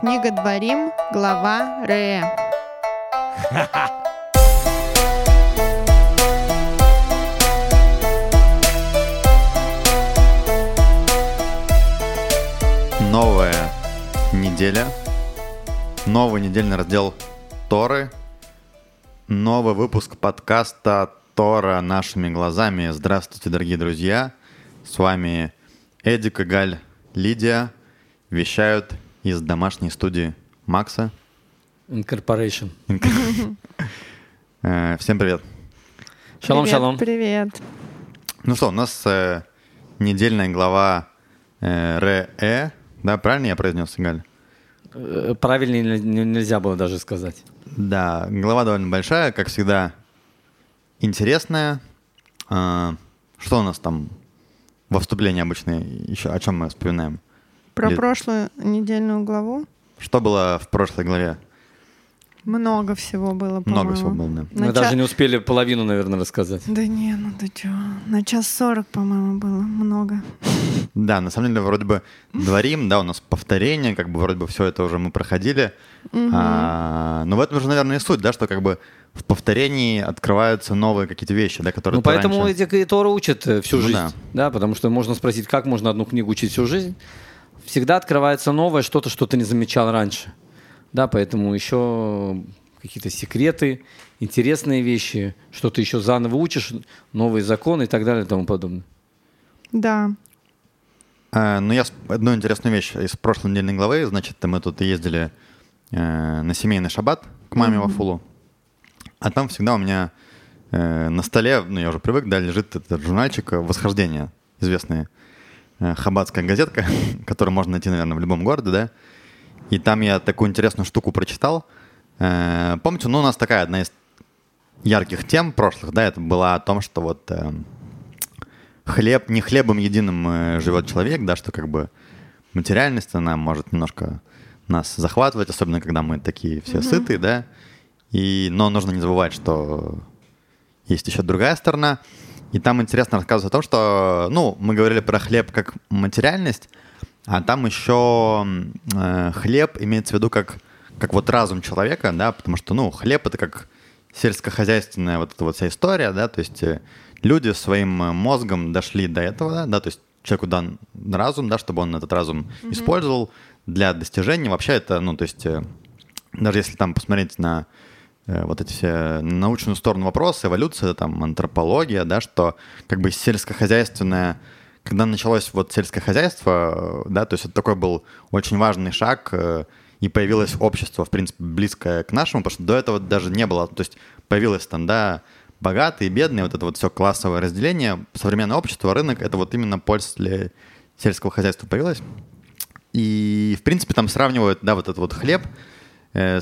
Книга Дворим, глава Ре. Новая неделя, новый недельный раздел Торы, новый выпуск подкаста Тора нашими глазами. Здравствуйте, дорогие друзья! С вами Эдик и Галь Лидия вещают из домашней студии Макса. Incorporation. Э, Всем привет. Шалом, привет, шалом. Привет. Ну что, у нас э, недельная глава э, Ре-Э, да, правильно я произнес, Галь? Э, Правильнее не- не- нельзя было даже сказать. Да, глава довольно большая, как всегда, интересная. А, Что у нас там во вступлении обычно еще, о чем мы вспоминаем? Про Ли- прошлую недельную главу Что было в прошлой главе? много всего было, по-моему. Много всего было, да. На Мы ча- даже не успели половину, наверное, рассказать. Да не, ну ты чё. На час сорок, по-моему, было много. Да, на самом деле вроде бы дворим, да, у нас повторение, как бы вроде бы все это уже мы проходили. А, но в этом же, наверное, и суть, да, что как бы в повторении открываются новые какие-то вещи, да, которые Ну, поэтому раньше- эти Торы учат э, всю Ну жизнь. да. Да. потому что можно спросить, как можно одну книгу учить всю жизнь. Всегда открывается новое, что-то, что ты не замечал раньше. Да, поэтому еще какие-то секреты, интересные вещи, что ты еще заново учишь, новые законы и так далее и тому подобное. Да. А, ну, я одну интересную вещь из прошлой недельной главы. Значит, мы тут ездили э, на семейный шаббат к маме в Афулу. А там всегда у меня э, на столе, ну, я уже привык, да, лежит этот журнальчик «Восхождение», известная э, хаббатская газетка, которую можно найти, наверное, в любом городе, да. И там я такую интересную штуку прочитал. Э, помните, ну, у нас такая одна из ярких тем прошлых, да, это была о том, что вот эм, хлеб, не хлебом единым э, живет человек, да, что как бы материальность, она может немножко нас захватывать, особенно когда мы такие все сытые, да, и, но нужно не забывать, что есть еще другая сторона, и там интересно рассказывать о том, что, ну, мы говорили про хлеб как материальность, а там еще э, хлеб имеется в виду как, как вот разум человека, да, потому что, ну, хлеб это как сельскохозяйственная вот эта вот вся история, да, то есть э, люди своим э, мозгом дошли до этого, да, да, то есть человеку дан разум, да, чтобы он этот разум использовал для достижения. Вообще это, ну, то есть э, даже если там посмотреть на вот эти все научную сторону вопроса, эволюция, там, антропология, да, что как бы сельскохозяйственная, когда началось вот сельское хозяйство, э, да, то есть это такой был очень важный шаг, э, и появилось общество, в принципе, близкое к нашему, потому что до этого даже не было, то есть появилось там, да, богатые, бедные, вот это вот все классовое разделение, современное общество, рынок, это вот именно после сельского хозяйства появилось. И, в принципе, там сравнивают, да, вот этот вот хлеб э,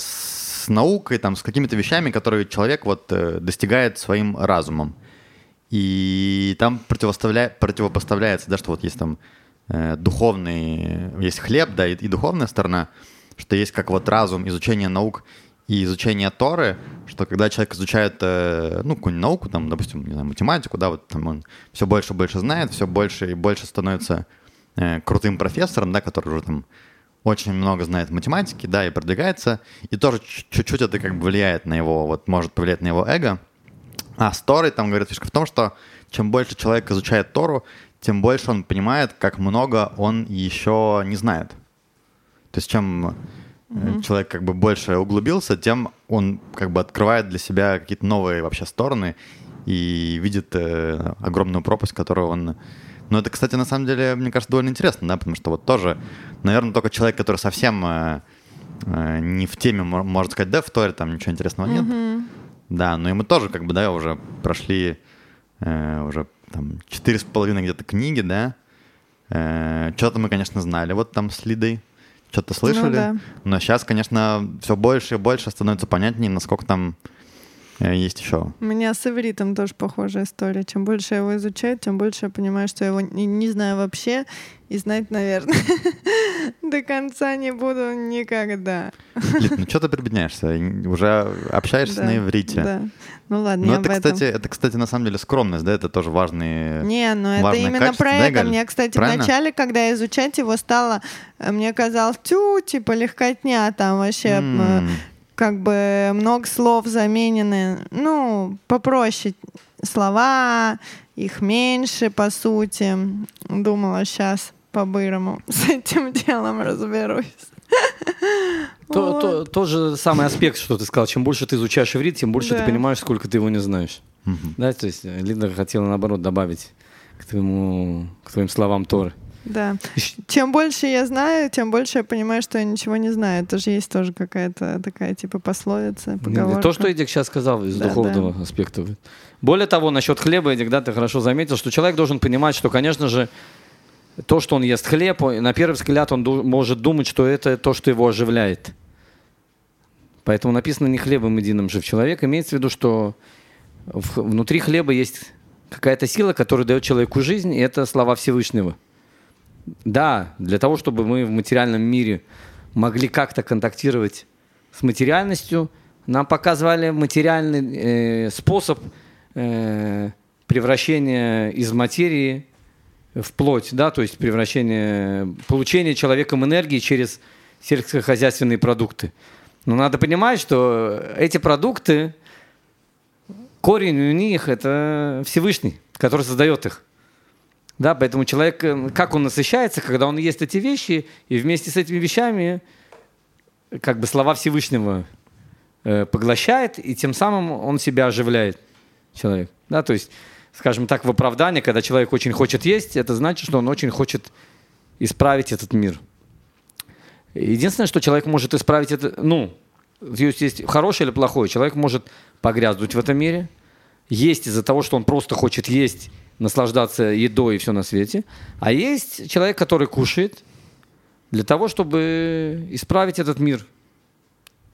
с наукой, там, с какими-то вещами, которые человек вот э, достигает своим разумом. И там противопоставляется, да, что вот есть там э, духовный, есть хлеб, да, и, и духовная сторона, что есть как вот разум, изучение наук и изучение Торы, что когда человек изучает, э, ну, какую-нибудь науку, там, допустим, не знаю, математику, да, вот там он все больше и больше знает, все больше и больше становится крутым профессором, да, который уже там очень много знает математики, да, и продвигается, и тоже чуть-чуть это как бы влияет на его, вот может повлиять на его эго. А с Торой там говорит фишка в том, что чем больше человек изучает Тору, тем больше он понимает, как много он еще не знает. То есть чем э, человек как бы больше углубился, тем он как бы открывает для себя какие-то новые вообще стороны и видит э, огромную пропасть, которую он... Ну, это, кстати, на самом деле, мне кажется, довольно интересно, да, потому что вот тоже, наверное, только человек, который совсем э, э, не в теме, мо- может сказать, да, в Торе там ничего интересного нет. Да, но и мы тоже как бы, да, уже прошли э, уже там четыре с половиной где-то книги, да. что-то мы, конечно, знали вот там с Лидой, что-то слышали. да. Но сейчас, конечно, все больше и больше становится понятнее, насколько там Э, Есть еще. У меня с ивритом тоже похожая история. Чем больше я его изучаю, тем больше я понимаю, что я его не, не знаю вообще. И знать, наверное, до конца не буду никогда. Лид, ну что ты прибедняешься? Уже общаешься Да, на иврите. Да. Ну ладно, не это, этом. кстати, это, кстати, на самом деле скромность, да, это тоже важный... Не, ну это именно качество, про да, это. Галь? Мне, кстати, Правильно? вначале, когда изучать его стало, э, мне казалось, тю, типа легкотня, там вообще э, М, как бы много слов заменены. Ну, попроще слова, их меньше, по сути. Думала, сейчас по-бырому с этим делом разберусь. То, Вот. то- тот же самый аспект, что ты сказал. Чем больше ты изучаешь иврит, тем больше Да. ты понимаешь, сколько ты его не знаешь. мгм. Да, то есть Лида хотела, наоборот, добавить к, твоему, к твоим словам Торы. Да. Чем больше я знаю, тем больше я понимаю, что я ничего не знаю. Это же есть тоже какая-то такая типа пословица, поговорка. То, что Эдик сейчас сказал из Да, духовного аспекта. Более того, насчет хлеба, Эдик, да, ты хорошо заметил, что человек должен понимать, что, конечно же, то, что он ест хлеб, на первый взгляд он может думать, что это то, что его оживляет. Поэтому написано не хлебом единым жив человек. Имеется в виду, что внутри хлеба есть какая-то сила, которая дает человеку жизнь, и это слова Всевышнего. Да, для того, чтобы мы в материальном мире могли как-то контактировать с материальностью, нам показывали материальный э, способ э, превращения из материи в плоть, да, то есть превращение, получение человеком энергии через сельскохозяйственные продукты. Но надо понимать, что эти продукты, корень у них это Всевышний, который создает их. Да, поэтому человек, э, как он насыщается, когда он ест эти вещи, и вместе с этими вещами как бы слова Всевышнего э, поглощает, и тем самым он себя оживляет, человек. Да, то есть, скажем так, в оправдание, когда человек очень хочет есть, это значит, что он очень хочет исправить этот мир. Единственное, что человек может исправить это, ну, есть, есть хорошее или плохое. Человек может погрязнуть в этом мире, есть из-за того, что он просто хочет есть, наслаждаться едой и все на свете. А есть человек, который кушает для того, чтобы исправить этот мир.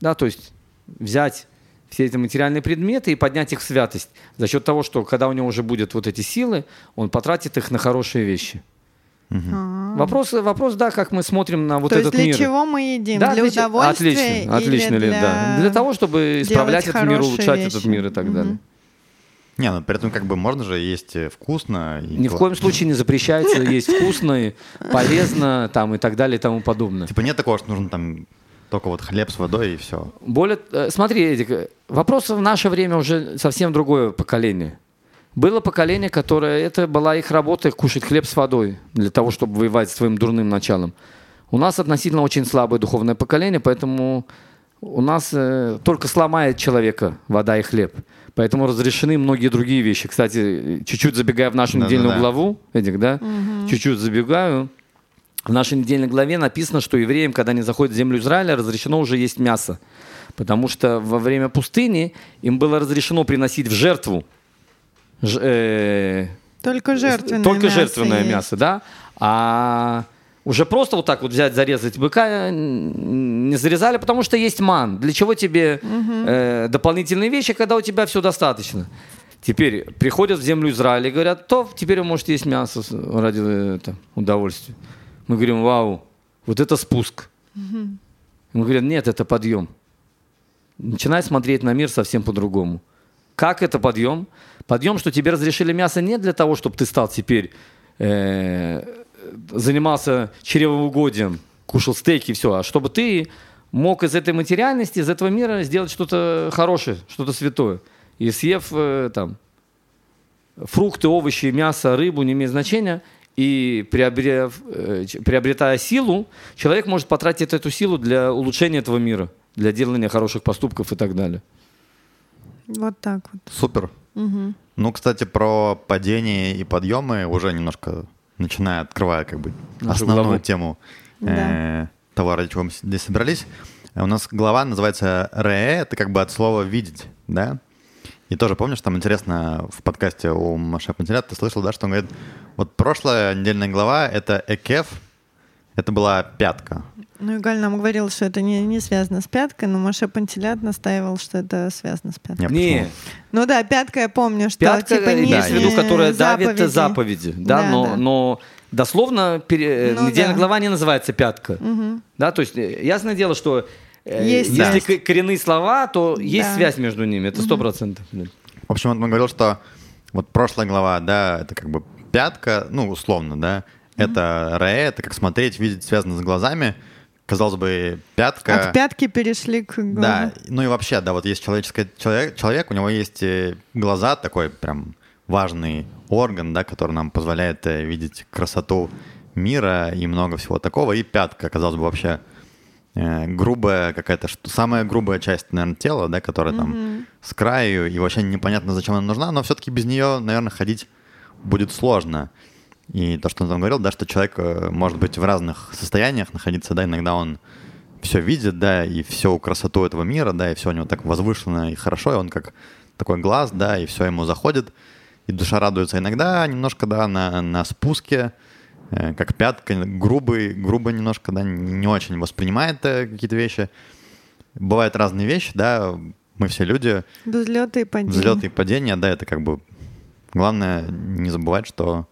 Да, то есть взять все эти материальные предметы и поднять их в святость. За счет того, что когда у него уже будут вот эти силы, он потратит их на хорошие вещи. А. Вопрос, вопрос, да, как мы смотрим на вот То есть этот для мир. чего мы едим? Да, для для удовольствия Отлично, отлично, или Лен, для... да. Для того, чтобы исправлять этот мир, улучшать вещи? этот мир и так Мгм. далее. Не, ну при этом как бы можно же есть э, вкусно. и Ни в кла- коем случае не запрещается есть вкусно, полезно там, и так далее и тому подобное. Типа нет такого, что нужно там только вот хлеб с водой и все. Более, э, смотри, Эдик, э, вопрос в наше время уже совсем другое поколение. Было поколение, которое, это была их работа, кушать хлеб с водой, для того, чтобы воевать с своим дурным началом. У нас относительно очень слабое духовное поколение, поэтому у нас э, только сломает человека вода и хлеб. Поэтому разрешены многие другие вещи. Кстати, чуть-чуть забегая в нашу Да-да-да. недельную главу, Эдик, да? Чуть-чуть забегаю. В нашей недельной главе написано, что евреям, когда они заходят в землю Израиля, разрешено уже есть мясо. Потому что во время пустыни им было разрешено приносить в жертву ж- э, Только жертвенное только мясо жертвенное есть. мясо, да. А уже просто вот так вот взять, зарезать быка э, не зарезали, потому что есть ман. Для чего тебе э, дополнительные вещи, когда у тебя все достаточно? Теперь приходят в землю Израиля и говорят, то теперь вы можете есть мясо ради э, это, удовольствия. Мы говорим, вау, вот это спуск. Мы говорим, нет, это подъем. Начинай смотреть на мир совсем по-другому. Как это подъем? Подъем, что тебе разрешили мясо не для того, чтобы ты стал теперь э, занимался чревоугодием, кушал стейки и все, а чтобы ты мог из этой материальности, из этого мира сделать что-то хорошее, что-то святое. И съев э, там фрукты, овощи, мясо, рыбу, не имеет значения, и приобрев, э, приобретая силу, человек может потратить эту силу для улучшения этого мира, для делания хороших поступков и так далее. Вот так вот. Супер. Мгм. Ну, кстати, про падение и подъемы уже немножко начиная, открывая как бы Нашу основную главу. тему Да. э, того, ради чего мы здесь собрались. Э, У нас глава называется «Ре», это как бы от слова «видеть», да? И тоже помнишь, там интересно в подкасте у Маша Пантелят ты слышал, да, что он говорит, вот прошлая недельная глава — это «экеф», Это была пятка. Ну, Игаль нам говорил, что это не, не связано с пяткой, но Маша Пантелят настаивал, что это связано с пяткой. Не, Не, почему? Ну да, пятка я помню, что пятка типа имеется в виду, которая давит заповеди. заповеди, да, Да, но, да. но дословно пере- э, Ну недельная да. глава не называется пятка, Мгм. да, то есть э, ясное дело, что э, Есть если связь. коренные слова, то есть Да. связь между ними, это сто процентов. В общем, он говорил, что вот прошлая глава, да, это как бы пятка, ну, условно, да, это ре, это как смотреть, видеть, связано с глазами. Казалось бы, пятка... От пятки перешли к глазу. Да, ну и вообще, да, вот есть человеческий человек, человек, у него есть э, глаза, такой прям важный орган, да, который нам позволяет э, видеть красоту мира и много всего такого. И пятка, казалось бы, вообще э, грубая какая-то, самая грубая часть, наверное, тела, да, которая там с краю, и вообще непонятно, зачем она нужна, но все-таки без нее, наверное, ходить будет сложно. И то, что он там говорил, да, что человек э, может быть в разных состояниях находиться, да, иногда он все видит, да, и всю красоту этого мира, да, и все у него так возвышенно и хорошо, и он как такой глаз, да, и все ему заходит, и душа радуется. Иногда немножко, да, на, на спуске, э, как пятка, грубый, грубо немножко, да, не очень воспринимает э, какие-то вещи. Бывают разные вещи, да, мы все люди, Взлеты и падения. взлеты и падения, да, это как бы главное не забывать, что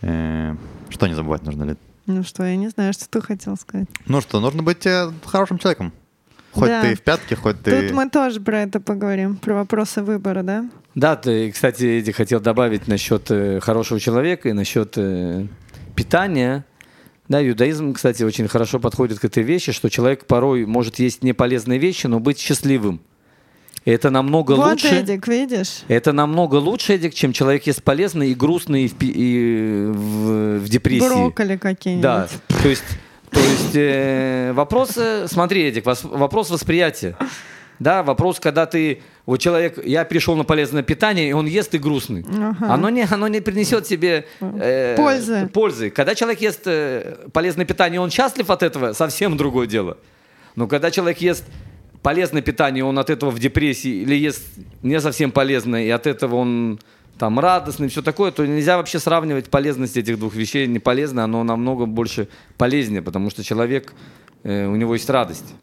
что не забывать нужно ли? Ну что, я не знаю, что ты хотел сказать. Ну что, нужно быть э, хорошим человеком. Хоть Да. ты в пятке, хоть ты... Тут мы тоже про это поговорим, про вопросы выбора, да? Да, ты, кстати, Эдди хотел добавить насчет э, хорошего человека и насчет э, питания. Да, иудаизм, кстати, очень хорошо подходит к этой вещи, что человек порой может есть неполезные вещи, но быть счастливым. Это намного вот, лучше. Эдик, видишь? Это намного лучше, Эдик, чем человек есть полезный и грустный и в, и в, в депрессии. Брокколи какие-нибудь. Да, то есть, то есть э, вопрос, э, смотри, Эдик, вопрос восприятия. Да, вопрос, когда ты, вот человек, я пришел на полезное питание, и он ест и грустный. Ага. Оно, не, оно не принесет себе э, Пользы. пользы. Когда человек ест э, полезное питание, он счастлив от этого, совсем другое дело. Но когда человек ест полезное питание, он от этого в депрессии, или ест не совсем полезное, и от этого он там радостный, все такое, то нельзя вообще сравнивать полезность этих двух вещей. Не полезно, оно намного больше полезнее, потому что человек, э, у него есть радость.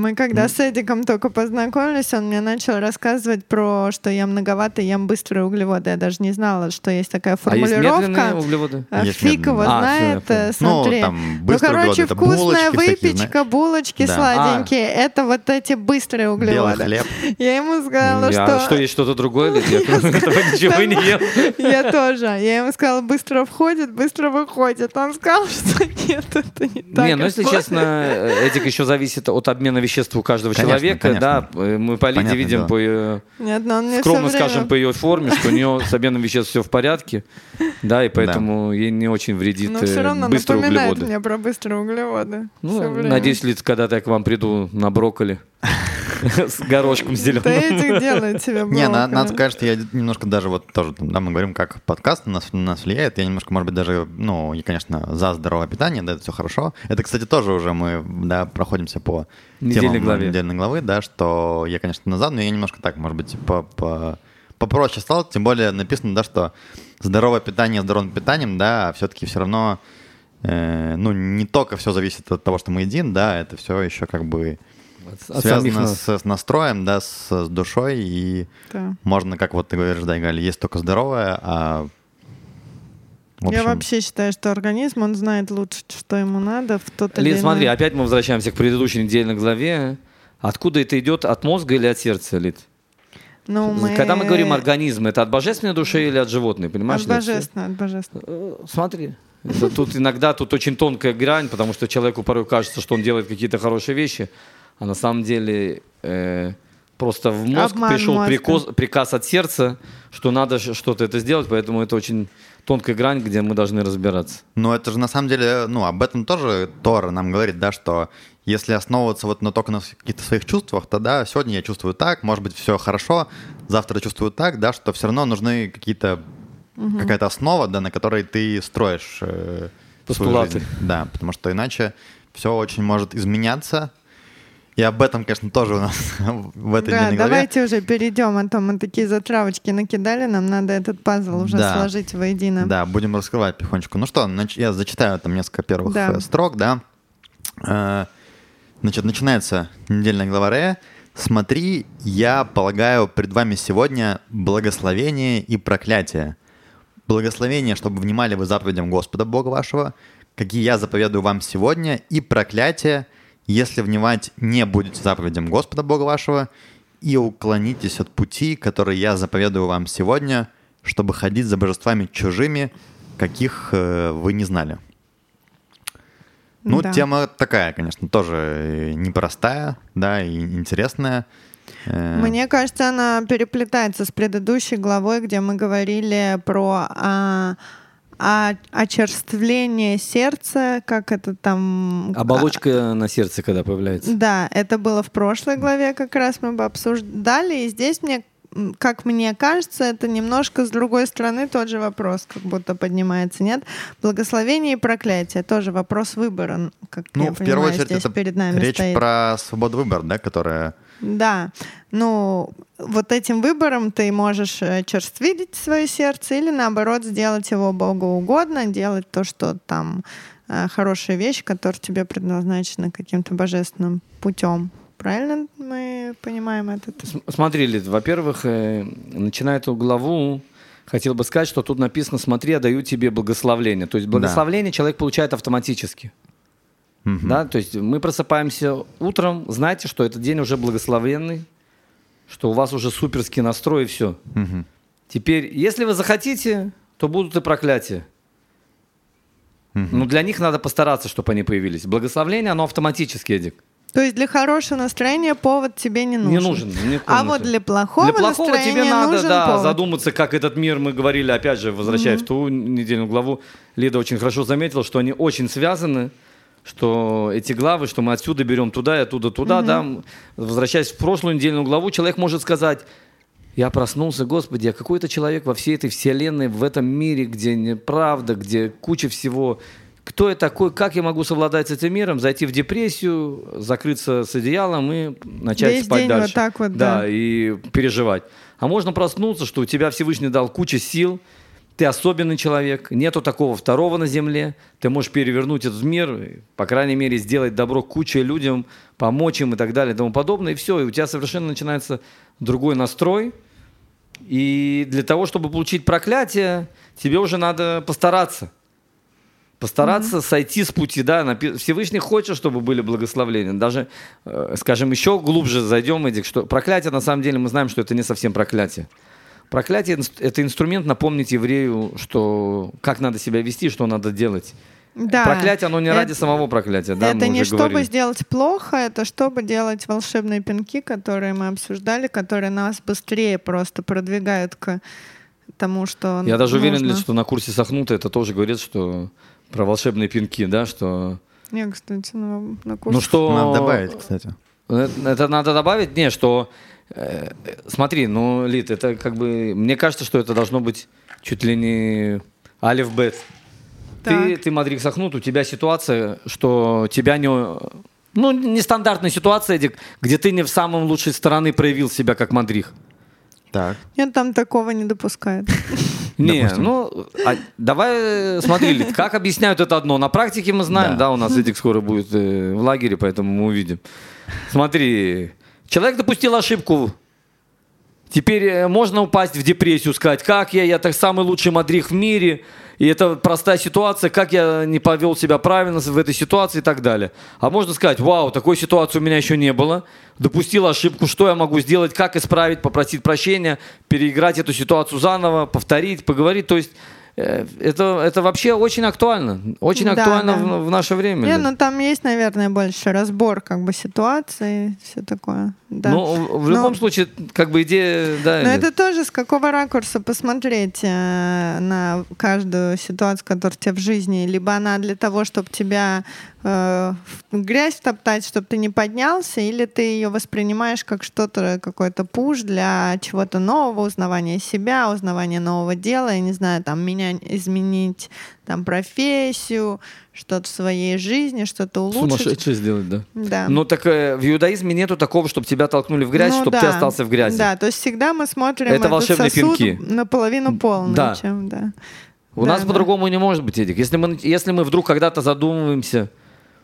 Мы когда с Эдиком только познакомились, он мне начал рассказывать про, что я многовато ем быстрые углеводы. Я даже не знала, что есть такая А есть формулировка. углеводы? А Есть Фиг его. А, знает, я э. Ну, смотри. там Ну, быстрые короче, вкусная выпечка, булочки Да. сладенькие. Это вот эти быстрые Белый углеводы. хлеб. Я ему сказала, Я- что... что, есть что-то другое? Я ничего не ел. Я тоже. Я ему сказала, быстро входит, быстро выходит. Он сказал, что нет, это не так. Не, ну если честно, э, Эдик еще зависит от обмена веществ у каждого Конечно, человека. конечно. Да, Э, мы по Лиде видим по ее, Нет, но он мне скромно время- скажем, по ее форме, что у нее с обменом веществ все в порядке. Да, и поэтому ей не очень вредит Но все э, равно быстрые напоминает углеводы. мне про быстрые углеводы. Ну, надеюсь, Лид, когда-то я к вам приду на брокколи с горошком Да зеленым. Эдик делает себе Не, надо сказать, что я немножко даже вот тоже, да, мы говорим, как подкаст на нас, на нас влияет. Я немножко, может быть, даже, ну, и, конечно, за здоровое питание, да, это все хорошо. Это, кстати, тоже уже мы, да, проходимся по Недельной главе. недельной главы, да, что я, конечно, назад, но я немножко так, может быть, по, по- попроще стал. Тем более написано, да, что здоровое питание здоровым питанием, да, все-таки все равно, э, ну, не только все зависит от того, что мы едим, да, это все еще как бы От- связано нас. с, с настроем, да, с, с душой, и Да. можно, как вот ты говоришь, да, Галя, есть только здоровое, а... в Я общем, вообще считаю, что организм, он знает лучше, что ему надо в тот или Лид, иной- смотри, опять мы возвращаемся к предыдущей недельной главе. Откуда это идет? От мозга или от сердца, Лид? Ну, мы... Когда мы говорим организм, это от божественной души или от животной, понимаешь? От Лид? божественного, от божественного. Э, Смотри. Это тут иногда тут очень тонкая грань, потому что человеку порой кажется, что он делает какие-то хорошие вещи, а на самом деле э, просто в мозг Обман пришел мозга. приказ, приказ от сердца, что надо что-то это сделать, поэтому это очень тонкая грань, где мы должны разбираться. Ну, это же на самом деле, ну, об этом тоже Тора нам говорит, да, что если основываться вот на только на каких-то своих чувствах, то да, сегодня я чувствую так, может быть, все хорошо, завтра чувствую так, да, что все равно нужны какие-то какая-то основа, да, на которой ты строишь э, свою Постулаты. жизнь. Да, потому что иначе все очень может изменяться. И об этом, конечно, тоже у нас в этой Да, давайте уже перейдем, а то мы такие затравочки накидали, нам надо этот пазл уже Да. сложить воедино. Да, будем раскрывать потихонечку. Ну что, я зачитаю там несколько первых Да. э, строк, да. Э, Значит, начинается недельная глава Рея. «Смотри, я полагаю пред вами сегодня благословение и проклятие. Благословение, чтобы внимали вы заповедям Господа Бога вашего, какие я заповедую вам сегодня, и проклятие, если внимать не будете заповедям Господа Бога вашего, и уклонитесь от пути, который я заповедую вам сегодня, чтобы ходить за божествами чужими, каких э, вы не знали». Ну, Да. тема такая, конечно, тоже э, непростая, да, и интересная. Э, Мне кажется, она переплетается с предыдущей главой, где мы говорили про а, а- очерствление сердца, как это там... Оболочка на сердце, когда появляется. Да, это было в прошлой главе, как раз мы бы обсуждали, и здесь мне как мне кажется, это немножко с другой стороны тот же вопрос, как будто поднимается, нет? Благословение и проклятие, тоже вопрос выбора, как ну, я в понимаю, первую очередь, здесь это перед нами речь стоит. про свободу выбора, да, которая... Да, ну вот этим выбором ты можешь э, черствить свое сердце или наоборот сделать его Богу угодно, делать то, что там э, хорошая вещь, которая тебе предназначена каким-то божественным путем. Правильно мы понимаем этот? С- Смотри, Лид, во-первых, э, начиная эту главу, хотел бы сказать, что тут написано «Смотри, я даю тебе благословление». То есть благословение человек получает автоматически. Мгм. Да? То есть мы просыпаемся утром, знаете, что этот день уже благословенный, что у вас уже суперский настрой и все. Мгм. Теперь, если вы захотите, то будут и проклятия. Мгм. Но для них надо постараться, чтобы они появились. Благословение, оно автоматически, Эдик. То есть для хорошего настроения повод тебе не нужен. Не нужен. А вот для плохого, Для плохого настроения тебе надо, нужен да, повод. задуматься, как этот мир, мы говорили, опять же, возвращаясь в ту недельную главу, Лида очень хорошо заметила, что они очень связаны, что эти главы, что мы отсюда берем туда и оттуда туда, да, М, возвращаясь в прошлую недельную главу, человек может сказать, я проснулся, Господи, я какой-то человек во всей этой вселенной, в этом мире, где неправда, где куча всего. Кто я такой, как я могу совладать с этим миром, зайти в депрессию, закрыться с одеялом и начать Весь спать день дальше. вот так вот, да. и переживать. А можно проснуться, что у тебя Всевышний дал кучу сил, ты особенный человек, нету такого второго на земле, ты можешь перевернуть этот мир, по крайней мере, сделать добро куче людям, помочь им и так далее и тому подобное, и все, и у тебя совершенно начинается другой настрой, и для того, чтобы получить проклятие, тебе уже надо постараться. Постараться сойти с пути, да. Всевышний хочет, чтобы были благословления. Даже, э, скажем, еще глубже зайдем, Эдик, что проклятие, на самом деле, мы знаем, что это не совсем проклятие. Проклятие это инструмент напомнить еврею, что как надо себя вести, что надо делать. Да. Проклятие, оно не Это- ради самого проклятия, да, это мы не уже чтобы говорили. сделать плохо, это чтобы делать волшебные пинки, которые мы обсуждали, которые нас быстрее просто продвигают к тому, что Я даже уверен, нужно. Что на курсе Сахнута это тоже говорит, что про волшебные пинки, да, что... Не, кстати, на, на курсе. Ну что... Надо добавить, кстати. Это, это надо добавить? Не, что... э, смотри, ну, Лид, это как бы... Мне кажется, что это должно быть чуть ли не алиф бет. Ты, ты Мадрик Сахнут, у тебя ситуация, что тебя не... Ну, нестандартная ситуация, Эдик, где ты не в самом лучшей стороны проявил себя как Мадрих. Так. Нет, там такого не допускают. Не, Допустим. ну, а давай смотри, Лид, как объясняют это одно. На практике мы знаем, Да. да, у нас Эдик скоро будет э, в лагере, поэтому мы увидим. Смотри, человек допустил ошибку. Теперь э, можно упасть в депрессию, сказать, как я, я так самый лучший мадрих в мире, и это простая ситуация, как я не повел себя правильно в этой ситуации и так далее. А можно сказать, вау, такой ситуации у меня еще не было, допустил ошибку, что я могу сделать, как исправить, попросить прощения, переиграть эту ситуацию заново, повторить, поговорить. То есть это, это вообще очень актуально, очень Да, актуально да. В, в наше время. Не, ну там есть, наверное, больше разбор как бы ситуации, все такое. Да. Ну, в- в Но- любом случае, как бы идея, да. Но это тоже с какого ракурса посмотреть э, на каждую ситуацию, которая у тебя в жизни. Либо она для того, чтобы тебя э, грязь топтать, чтобы ты не поднялся, или ты ее воспринимаешь как что-то, какой-то пуш для чего-то нового, узнавания себя, узнавания нового дела, я не знаю, там, меня изменить там профессию, что-то в своей жизни, что-то улучшить. Сумасшедшее сделать, да. Да. Но так э, в иудаизме нету такого, чтобы тебя толкнули в грязь, Ну чтобы да. ты остался в грязи. Да, то есть всегда мы смотрим Это этот волшебные сосуд пинки. наполовину полный, Да. чем, да. У Да, нас да. по-другому не может быть, Эдик. Если мы, если мы вдруг когда-то задумываемся,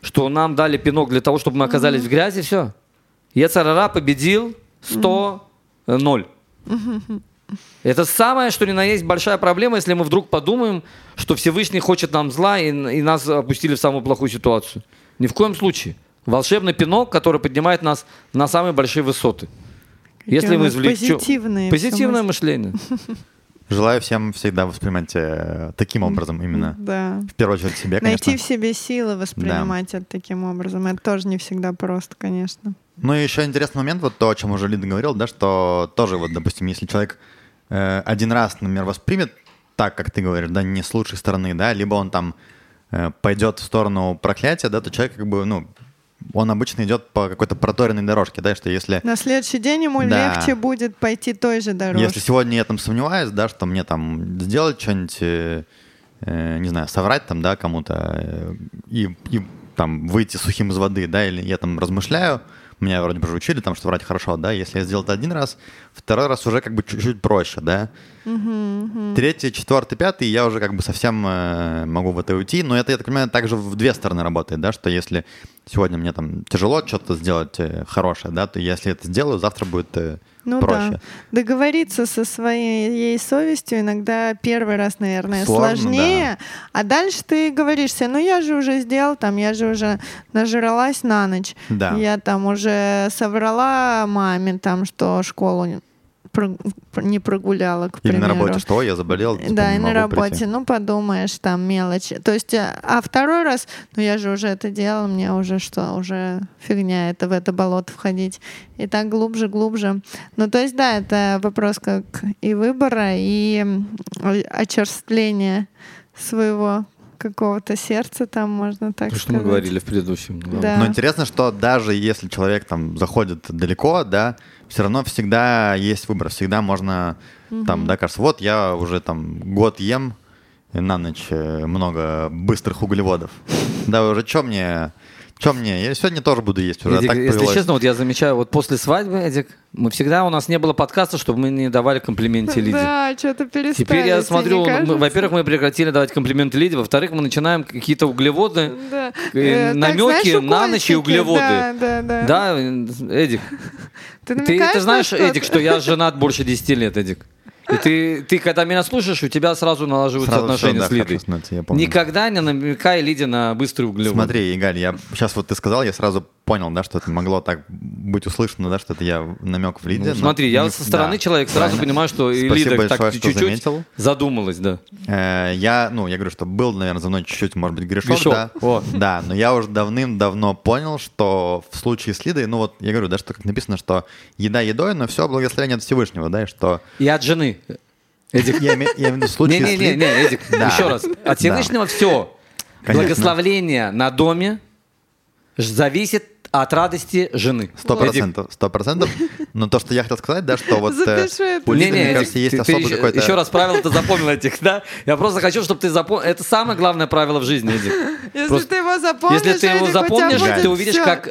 что нам дали пинок для того, чтобы мы оказались в грязи, все. Ецарара победил 100-0. Это самое, что ни на есть большая проблема, если мы вдруг подумаем, что Всевышний хочет нам зла и, и нас опустили в самую плохую ситуацию. Ни в коем случае. Волшебный пинок, который поднимает нас на самые большие высоты. Если мы извлечем... Позитивное всё мышление. Желаю всем всегда воспринимать э, таким образом именно. Да. В первую очередь себе, конечно. Найти в себе силы воспринимать это таким образом. Это тоже не всегда просто, конечно. Ну и еще интересный момент, вот то, о чем уже Лида говорил, да, что тоже вот, допустим, если человек э, один раз, например, воспримет так, как ты говоришь, да, не с лучшей стороны, да, либо он там э, пойдет в сторону проклятия, да, то человек как бы, ну, он обычно идет по какой-то проторенной дорожке, да, что если, На следующий день ему Да. легче будет пойти той же дорожкой. если сегодня я там сомневаюсь, да, что мне там сделать что-нибудь, э, э, не знаю, соврать там, да, кому-то э, и, и там выйти сухим из воды, да, или я там размышляю, меня вроде бы уже учили там, что врать хорошо, да, если я сделал это один раз, второй раз уже как бы чуть-чуть проще, да. Третий, четвертый, пятый, я уже как бы совсем э, могу в это уйти, но это, я так понимаю, также в две стороны работает, да, что если сегодня мне там тяжело что-то сделать э, хорошее, да, то если это сделаю, завтра будет э, Ну проще. да. Договориться со своей совестью иногда первый раз, наверное, Сложно, сложнее. А дальше ты говоришь себе, ну я же уже сделал, там, я же уже нажралась на ночь. Да. Я там уже соврала маме, там, что школу про- не прогуляла, к Или примеру. на работе, что я заболел, типа, Да, и на работе, прийти. ну подумаешь, там мелочи. То есть, э, а второй раз, ну я же уже это делал, мне уже что, уже фигня это в это болото входить. И так глубже, глубже. Ну то есть, да, это вопрос как и выбора, и очерствления своего какого-то сердца там, можно так То, что сказать. мы говорили в предыдущем. Да. Но интересно, что даже если человек там заходит далеко, да, все равно всегда есть выбор, всегда можно там, да, кажется, вот я уже там год ем на ночь э, много быстрых углеводов. Да, уже что мне, что мне, я сегодня тоже буду есть уже, а Эдик, так если повелось. честно, вот я замечаю, вот после свадьбы, Эдик, мы всегда, у нас не было подкаста, чтобы мы не давали комплименты Лиде. Да, что-то перестали. Теперь я смотрю, во-первых, мы прекратили давать комплименты Лиде, во-вторых, мы начинаем какие-то углеводы, Да. э, Э, так, намеки знаешь, на ночь и углеводы. Да, да, да. Да, э, Эдик, Ты, ты, ты на знаешь, что-то? Эдик, что я женат больше 10 лет, Эдик. И ты, ты когда меня слушаешь, у тебя сразу налаживаются Сразу отношения всё, с да, Лидой. хорошо, знаете, я помню. Никогда не намекай Лиде на быстрые углеводы. Смотри, Игаль, я сейчас вот ты сказал, я сразу понял, да, что это могло так быть услышано, да, что это я намек в Лиде. Ну, смотри, я не- со стороны да, человек сразу правильно. понимаю, что Спасибо Лида так большое, чуть-чуть задумалась, да. Э, Я, ну, я говорю, что был, наверное, за мной чуть-чуть, может быть, грешок, Грешок. да. О. Да, но я уже давным-давно понял, что в случае с Лидой, ну вот, я говорю, да, что как написано, что еда едой, но все благословение от Всевышнего, да, и что... И от жены. Эдик. Я име- я имею в виду в случае с Не-не-не, Лидой... Эдик, Да. еще раз. От Всевышнего все. Конечно. Благословление на доме зависит от радости жены. Сто процентов, сто процентов. Но то, что я хотел сказать, да, что вот э, у Лиды, мне кажется, есть ты- ты особый еще- какой-то... Еще раз правило ты запомнил этих, да? Я просто хочу, чтобы ты запомнил. Это самое главное правило в жизни, Эдик. Если Просто- ты его запомнишь, Если ты его запомнишь, ты увидишь, как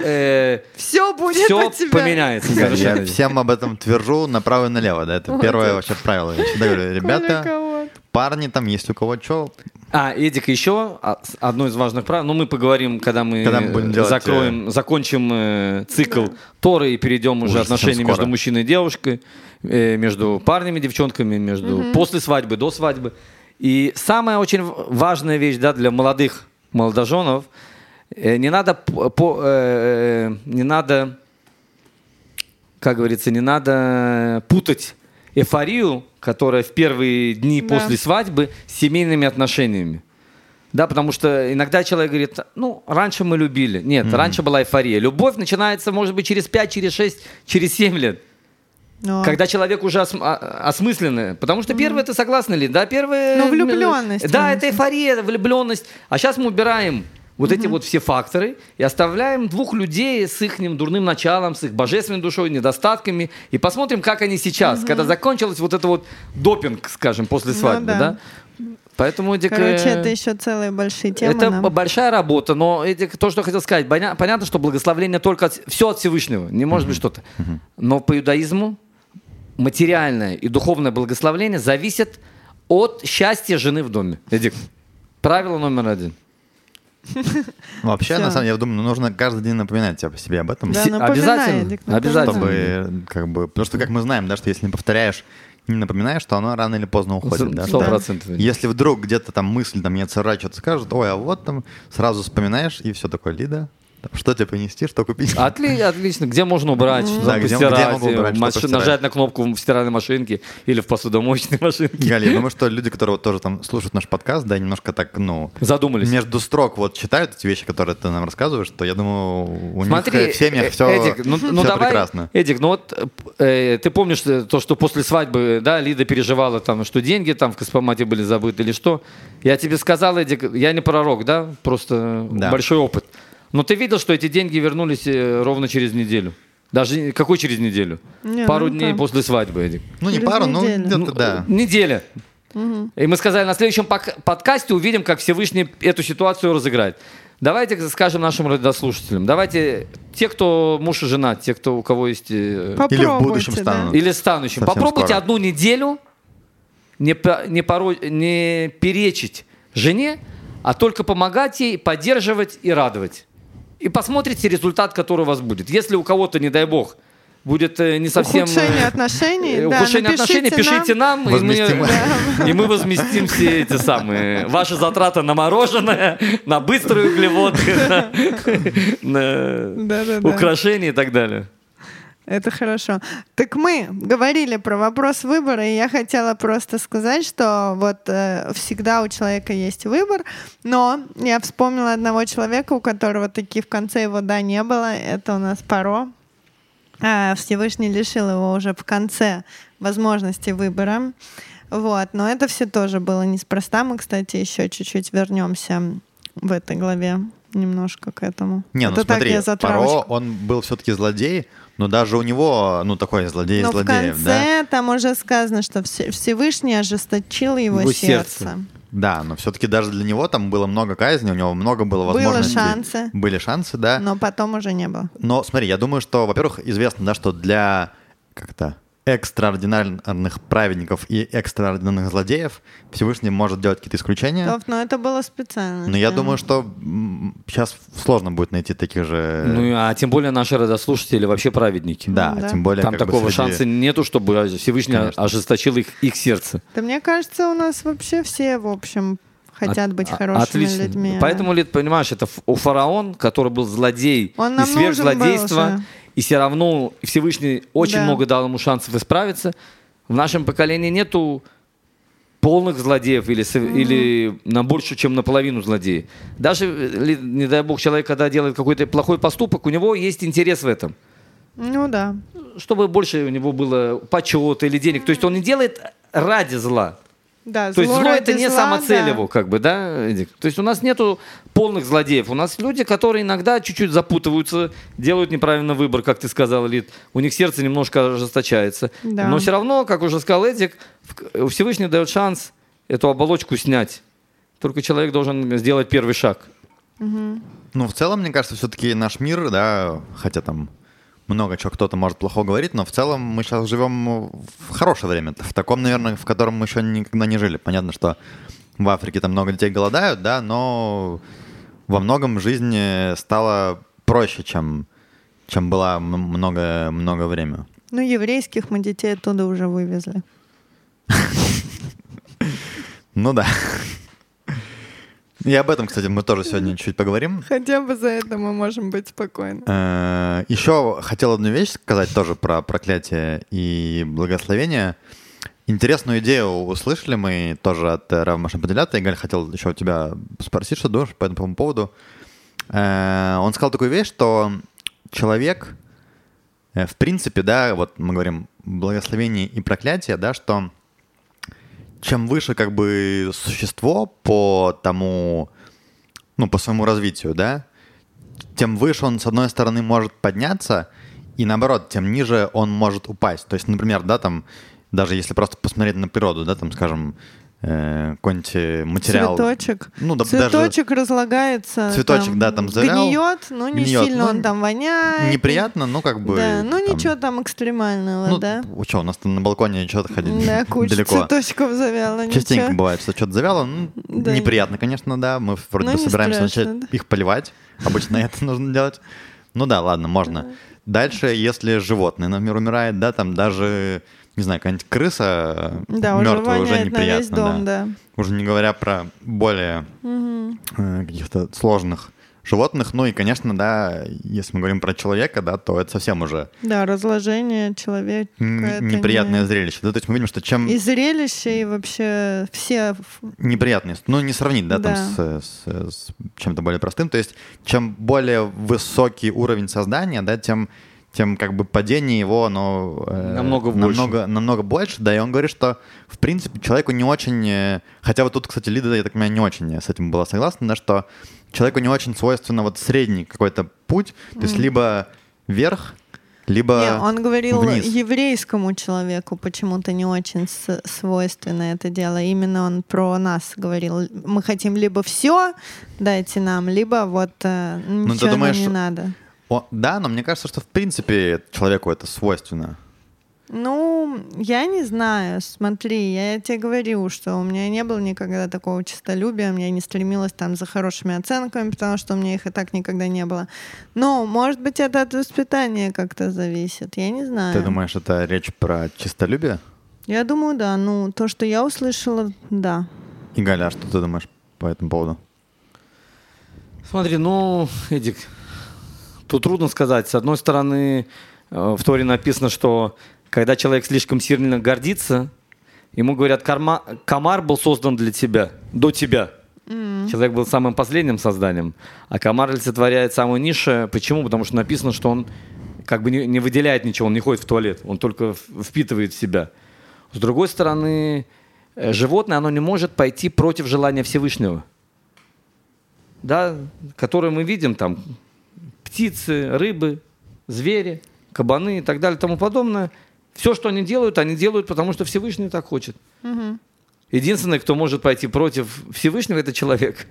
все будет все поменяется. Я всем об этом твержу направо и налево, да, это первое вообще правило. Я всегда говорю, ребята. Парни там, есть у кого что, А, Эдик, еще одно из важных правил, ну мы поговорим, когда мы, Когда мы будем э, делать, закроем, закончим э, цикл Торы и перейдем уже Уже отношения между мужчиной и девушкой, э, между парнями и девчонками, между после свадьбы, до свадьбы. И самая очень важная вещь да, для молодых молодоженов, э, не надо, по- э, э, не надо, как говорится, не надо путать эйфорию, которая в первые дни Да. после свадьбы с семейными отношениями. Да, потому что иногда человек говорит, ну, раньше мы любили. Нет, раньше была эйфория. Любовь начинается, может быть, через 5, через 6, через 7 лет. Ну, Когда человек уже осм- а- осмысленный. Потому что первое, ты согласна ли? Да, первое... Ну, влюблённость, Да, он- это эйфория, влюбленность. А сейчас мы убираем вот эти вот все факторы и оставляем двух людей с их дурным началом, с их божественной душой, недостатками, и посмотрим, как они сейчас, когда закончилось вот это вот допинг, скажем, после Ну свадьбы, да. да? Поэтому, Эдик, Короче, э, это еще целые большие темы. это нам. большая работа, но Эдик, то, что я хотел сказать, поня- понятно, что благословление только от, все от Всевышнего, не может быть что-то. Но по иудаизму материальное и духовное благословление зависит от счастья жены в доме. Эдик, правило номер один. Вообще, Всё. на самом деле, я думаю, нужно каждый день напоминать тебе- себе об этом. Да, Си- напоминай, обязательно, Эдик, напоминай. обязательно. Чтобы, как бы, потому что, как мы знаем, да, что если не повторяешь, не напоминаешь, то оно рано или поздно уходит. да, Сто что процентов. Если вдруг где-то там мысль, там, Яцера что-то скажет, ой, а вот там, сразу вспоминаешь, и все такое, Лида, что тебе принести, что купить? Отли- отлично. Где можно убрать, что Да, где- где могу убрать, что маш- постирать. нажать на кнопку в стиральной машинке или в посудомоечной машинке. Галя, я думаю, что люди, которые вот тоже там слушают наш подкаст, да, немножко так, ну, Задумались. между строк вот читают эти вещи, которые ты нам рассказываешь, то я думаю, у Смотри, них в семьях э, все, Эдик, ну, ну давай, прекрасно. Эдик, ну вот э, ты помнишь э, то, что после свадьбы, да, Лида переживала там, что деньги там в Каспомате были забыты или что? Я тебе сказал, Эдик, я не пророк, да, просто Да. большой опыт. Но ты видел, что эти деньги вернулись э, ровно через неделю? Даже какой через неделю? Не, Пару ну дней там. после свадьбы, Эдик. Ну, не через пару, ну, неделю. где-то, Ну, да. Неделя. И мы сказали, на следующем подкасте увидим, как Всевышний эту ситуацию разыграет. Давайте скажем нашим радиослушателям. Давайте те, кто муж и жена, те, кто у кого есть... э, Попробуйте, Или в будущем да. станут. или станущим. Совсем Попробуйте скоро. одну неделю не, не, поро- не перечить жене, а только помогать ей, поддерживать и радовать. И посмотрите результат, который у вас будет. Если у кого-то, не дай бог, будет э, не совсем... Ухудшение э, отношений, э, да, ухудшение отношений, пишите нам, и, Возместим. мы, и мы возместим все эти самые ваши затраты на мороженое, на быстрые углеводы, на, украшения и так далее. Это хорошо. Так мы говорили про вопрос выбора, и я хотела просто сказать, что вот э, всегда у человека есть выбор, но я вспомнила одного человека, у которого таки в конце его да не было. Это у нас Паро. А, Всевышний лишил его уже в конце возможности выбора. Вот, но это все тоже было неспроста. Мы, кстати, еще чуть-чуть вернемся в этой главе немножко к этому. Не, ну это так смотри, я Паро, он был все-таки злодей, но даже у него, ну, такой злодей Но в злодеев, конце там уже сказано, что Все- Всевышний ожесточил его, Его сердце. сердце. да? Да, но все-таки даже для него там было много казни, у него много было возможностей. шансы. Были шансы, да. Но потом уже не было. Но смотри, я думаю, что, во-первых, известно, да, что для как-то экстраординарных праведников и экстраординарных злодеев Всевышний может делать какие-то исключения. Тоф, Но это было специально. Но я да. думаю, что сейчас сложно будет найти таких же... Ну, и- а тем более наши радослушатели вообще праведники. да, да. тем более... Там как бы такого среди- шанса нету, чтобы Всевышний Конечно. ожесточил их, их сердце. Да мне кажется, у нас вообще все, в общем, хотят быть От- хорошими отлично. людьми. Поэтому, Лид, понимаешь, это у фараон, который был злодей Он и был сверхзлодейство, уже. И все равно Всевышний очень Да. много дал ему шансов исправиться. В нашем поколении нету полных злодеев или, сов- или на больше, чем наполовину злодеев. Даже, не дай бог, человек, когда делает какой-то плохой поступок, у него есть интерес в этом. Ну да. Чтобы больше у него было почета или денег. То есть он не делает ради зла. Да, То есть зло это не зла, самоцель да. как бы, да, Эдик? То есть у нас нету полных злодеев. У нас люди, которые иногда чуть-чуть запутываются, делают неправильный выбор, как ты сказал, Лид. У них сердце немножко ожесточается. Да. Но все равно, как уже сказал Эдик, Всевышний дает шанс эту оболочку снять. Только человек должен сделать первый шаг. Ну, в целом, мне кажется, все-таки наш мир, да, хотя там много чего кто-то может плохо говорить, но в целом мы сейчас живем в хорошее время, в таком, наверное, в котором мы еще никогда не жили. Понятно, что в Африке там много детей голодают, да, но во многом жизнь стала проще, чем, чем была много, много время. Ну, еврейских мы детей оттуда уже вывезли. Ну да. И об этом, кстати, мы тоже сегодня чуть поговорим. Хотя бы за это мы можем быть спокойны. Э, Еще хотел одну вещь сказать тоже про проклятие и благословение. Интересную идею услышали мы тоже от Рава Машападелята. Игаль хотел еще у тебя спросить, что думаешь по этому поводу. Э, Он сказал такую вещь, что человек, э, в принципе, да, вот мы говорим благословение и проклятие, да, что чем выше как бы существо по тому ну, по своему развитию, да, тем выше он, с одной стороны, может подняться, и наоборот, тем ниже он может упасть. То есть, например, да, там, даже если просто посмотреть на природу, да, там, скажем, какой-нибудь э, материал. Цветочек. Ну, да, Цветочек разлагается. Цветочек, да, там завял, Гниет, но не гниет. сильно Ну, он там воняет. Неприятно, но как бы... Да, ну там, ничего там экстремального, Ну, да? что, у нас там на балконе что-то ходить Да, куча далеко. цветочков завяла, Частенько ничего. бывает, что что-то завяло. Ну, Да. неприятно, конечно, да. Мы вроде Ну, бы собираемся страшно, начать да. их поливать. Обычно это нужно делать. Ну да, ладно, можно. Дальше, если животное, например, умирает, да, там даже, не знаю, какая-нибудь крыса Да, уже мертвая уже на неприятно. весь дом, да. да. Уже не говоря про более э, каких-то сложных животных. Ну и, конечно, да, если мы говорим про человека, да, то это совсем уже Да, разложение человека. неприятное не- зрелище. Да? То есть мы видим, что чем И зрелище, и вообще все... неприятные, ну не сравнить, да, там Да. с, с- с чем-то более простым. То есть чем более высокий уровень создания, да, тем тем как бы падение его, оно э, Намного больше. намного, намного больше, да, и он говорит, что в принципе человеку не очень, э, хотя вот тут, кстати, Лида, я так понимаю, не очень с этим была согласна, да, что человеку не очень свойственно вот средний какой-то путь, то есть либо вверх, либо Не, он говорил вниз. еврейскому человеку почему-то не очень свойственно это дело. Именно он про нас говорил. Мы хотим либо все дайте нам, либо вот э, Ну, ты ничего нам думаешь, не надо. О, да, но мне кажется, что в принципе человеку это свойственно. Ну, я не знаю. Смотри, я тебе говорю, что у меня не было никогда такого честолюбия, я не стремилась там за хорошими оценками, потому что у меня их и так никогда не было. Но, может быть, это от воспитания как-то зависит. Я не знаю. Ты думаешь, это речь про чистолюбие? Я думаю, да. Ну, то, что я услышала, да. И Галя, а что ты думаешь по этому поводу? Смотри, ну, Эдик, тут трудно сказать. С одной стороны, э, в Торе написано, что когда человек слишком сильно гордится, ему говорят, «Карма- комар был создан для тебя, до тебя. Человек был самым последним созданием, а комар олицетворяет самую низшее. Почему? Потому что написано, что он как бы не, не выделяет ничего, он не ходит в туалет, он только впитывает в себя. С другой стороны, э, животное, оно не может пойти против желания Всевышнего да, которые мы видим, там, птицы, рыбы, звери, кабаны и так далее и тому подобное. Все, что они делают, они делают, потому что Всевышний так хочет. Единственный, кто может пойти против Всевышнего, это человек.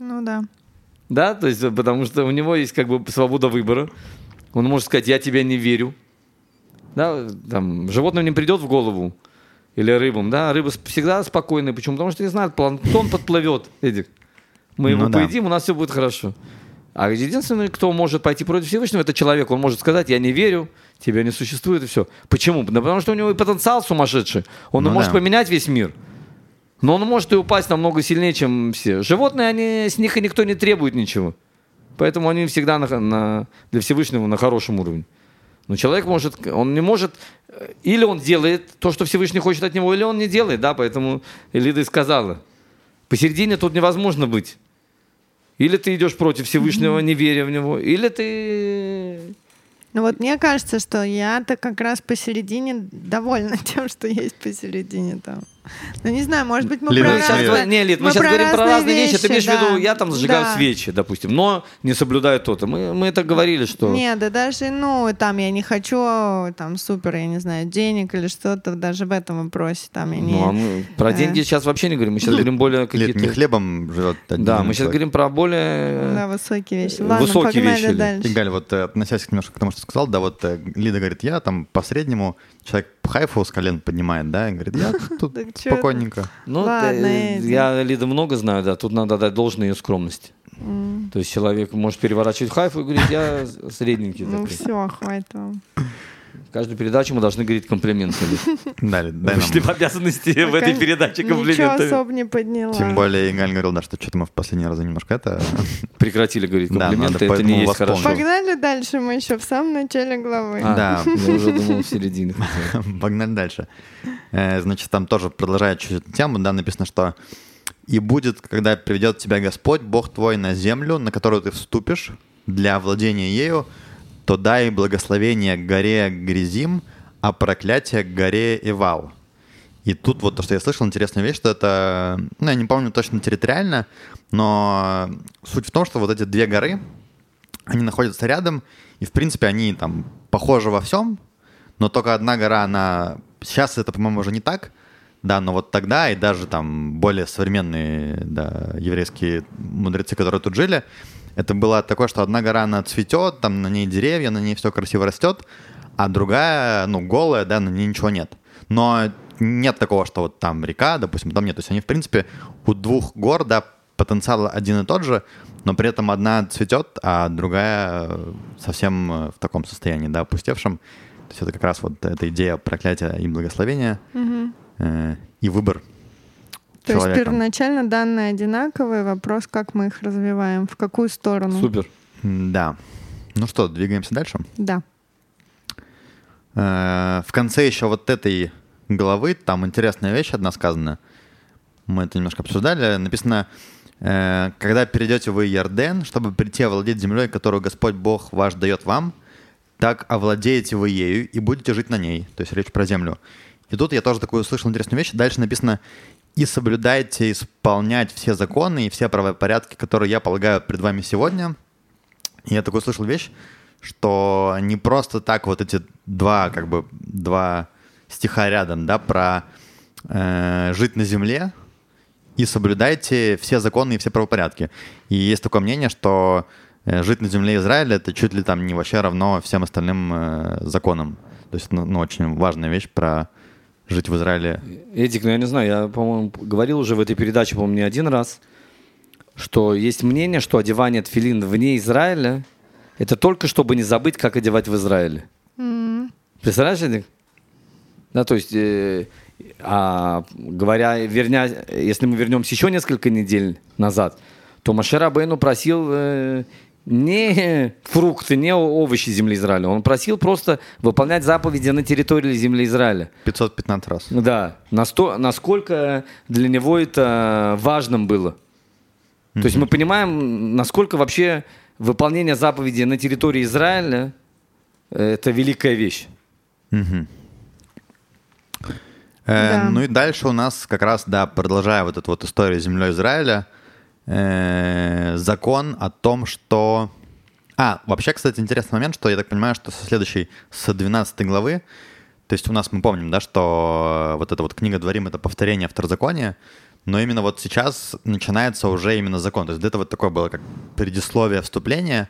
Ну да. Да, то есть, потому что у него есть как бы свобода выбора. Он может сказать, я тебе не верю. Да, там, животным не придет в голову. Или рыбам, да, рыбы всегда спокойные. Почему? Потому что не знают, планктон подплывет, Эдик. Мы его Ну да. поедим, у нас все будет хорошо. А единственный, кто может пойти против Всевышнего, это человек. Он может сказать, я не верю, тебя не существует, и все. Почему? Да потому что у него и потенциал сумасшедший. Он Ну может да. поменять весь мир. Но он может и упасть намного сильнее, чем все. Животные, они, с них и никто не требует ничего. Поэтому они всегда на, на- для Всевышнего на хорошем уровне. Но человек может, он не может, э, или он делает то, что Всевышний хочет от него, или он не делает, да, поэтому Элида и сказала. Посередине тут невозможно быть. Или ты идешь против Всевышнего, не веря в него, или ты... Ну вот мне кажется, что я-то как раз посередине довольна тем, что есть посередине там. Ну не знаю, может быть, мы Лида, про Мы сейчас, Разные- не, Лид, мы мы сейчас говорим про разные вещи. Ты имеешь в виду, да. я там зажигаю Да. свечи, допустим, но не соблюдаю то-то. Мы, мы это говорили, что... Нет, да даже, ну, там я не хочу, там, супер, я не знаю, денег или что-то, даже в этом вопросе, там, я не... Ну, а мы про Э. деньги сейчас вообще не говорим. Мы сейчас говорим более Лид, какие-то... не хлебом живет один Да, мы сейчас говорим про более... Да, высокие вещи. э, Ладно, высокие погнали вещи, Лид. дальше. И, вот э, относясь немножко к тому, что ты сказал, да, вот Лида говорит, я там по среднему, человек хайфу с колен поднимает, да, и говорит, я тут спокойненько. Ну, Эдди. я Лида много знаю, да, тут надо дать должное ее скромности. М, То есть человек может переворачивать хайфу и говорить, я средненький. Ну все, хватит вам. Каждую передачу мы должны говорить комплименты. Лид. Да, Лид, дай Мы шли в обязанности в этой передаче Ничего комплименты. особо не подняла. Тем более, Галь говорил, да, что что-то мы в последний раз немножко это... Прекратили говорить Да, комплименты, надо это поэтому не есть хорошо. Погнали дальше, мы еще в самом начале главы. А, Да. Я уже думал в середине. Погнали дальше. Э, Значит, там тоже продолжая чуть-чуть эту тему, да, написано, что «И будет, когда приведет тебя Господь, Бог твой, на землю, на которую ты вступишь для владения ею, то дай благословение горе Гризим, а проклятие горе Ивал. И тут вот то, что я слышал, интересная вещь, что это, ну, я не помню точно территориально, но суть в том, что вот эти две горы, они находятся рядом, и, в принципе, они там похожи во всем, но только одна гора, она... Сейчас это, по-моему, уже не так, да, но вот тогда и даже там более современные да, еврейские мудрецы, которые тут жили, это было такое, что одна гора, она цветет, там на ней деревья, на ней все красиво растет, а другая, ну, голая, да, на ней ничего нет. Но нет такого, что вот там река, допустим, там нет. То есть они, в принципе, у двух гор, да, потенциал один и тот же, но при этом одна цветет, а другая совсем в таком состоянии, да, опустевшем. То есть это как раз вот эта идея проклятия и благословения Мгм. э, и выбор То есть человека. первоначально данные одинаковые, вопрос, как мы их развиваем, в какую сторону. Супер. Да. Ну что, двигаемся дальше. Да. Э, В конце еще вот этой главы там интересная вещь одна сказана. Мы это немножко обсуждали. Написано, э, когда перейдете вы Ярден, чтобы прийти овладеть землей, которую Господь Бог ваш дает вам, так овладеете вы ею и будете жить на ней. То есть речь про землю. И тут я тоже такую услышал интересную вещь. Дальше написано, и соблюдайте исполнять все законы и все правопорядки, которые я полагаю пред вами сегодня. Я такую слышал вещь, что не просто так вот эти два, как бы, два стиха рядом, да, про э, жить на земле и соблюдайте все законы и все правопорядки. И есть такое мнение, что э, жить на земле Израиля это чуть ли там не вообще равно всем остальным э, законам. То есть, ну, ну, очень важная вещь про жить в Израиле. Эдик, ну я не знаю, я, по-моему, говорил уже в этой передаче, по-моему, не один раз, что есть мнение, что одевание тфилин вне Израиля – это только чтобы не забыть, как одевать в Израиле. М. Представляешь, Эдик? Да, то есть, э, а, говоря, верня, если мы вернемся еще несколько недель назад, то Машера Бейну просил э, не фрукты, не овощи земли Израиля. Он просил просто выполнять заповеди на территории земли Израиля. 515 раз. Да, насто- насколько для него это важным было. То есть мы понимаем, насколько вообще выполнение заповедей на территории Израиля э, это великая вещь. Мгм. Э, Да. Ну и дальше у нас как раз, да, продолжая вот эту вот историю с землей Израиля, э, закон о том, что... А, вообще, кстати, интересный момент, что я так понимаю, что со следующей, с 12 главы, то есть у нас мы помним, да, что вот эта вот книга Дворим — это повторение второзакония, но именно вот сейчас начинается уже именно закон. То есть до этого такое было как предисловие вступления,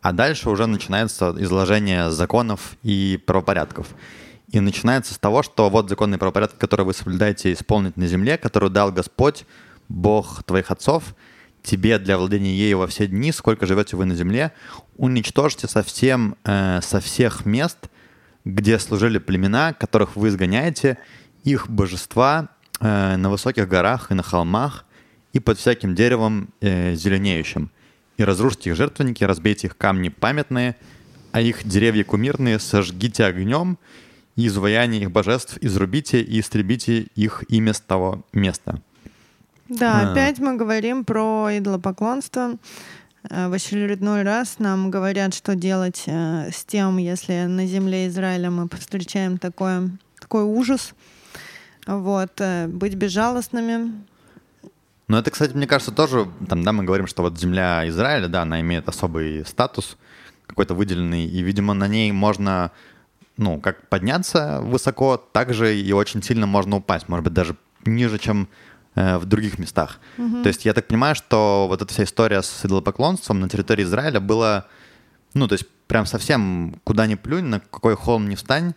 а дальше уже начинается изложение законов и правопорядков. И начинается с того, что вот законы и правопорядки, которые вы соблюдаете исполнить на земле, которую дал Господь, Бог твоих отцов, тебе для владения ею во все дни, сколько живете вы на земле, уничтожьте совсем, э, со всех мест, где служили племена, которых вы изгоняете, их божества э, на высоких горах и на холмах, и под всяким деревом э, зеленеющим. И разрушьте их жертвенники, разбейте их камни памятные, а их деревья кумирные сожгите огнем, и изваяние их божеств изрубите и истребите их имя с того места. Да, А. опять мы говорим про идолопоклонство. Э, В очередной раз нам говорят, что делать э, с тем, если на земле Израиля мы встречаем такое, такой ужас. Вот, э, быть безжалостными. Но это, кстати, мне кажется, тоже, там, да, мы говорим, что вот земля Израиля, да, она имеет особый статус какой-то выделенный, и, видимо, на ней можно, ну, как подняться высоко, так же и очень сильно можно упасть, может быть, даже ниже, чем в других местах. То есть я так понимаю, что вот эта вся история с идолопоклонством на территории Израиля была, ну, то есть прям совсем куда ни плюнь, на какой холм не встань,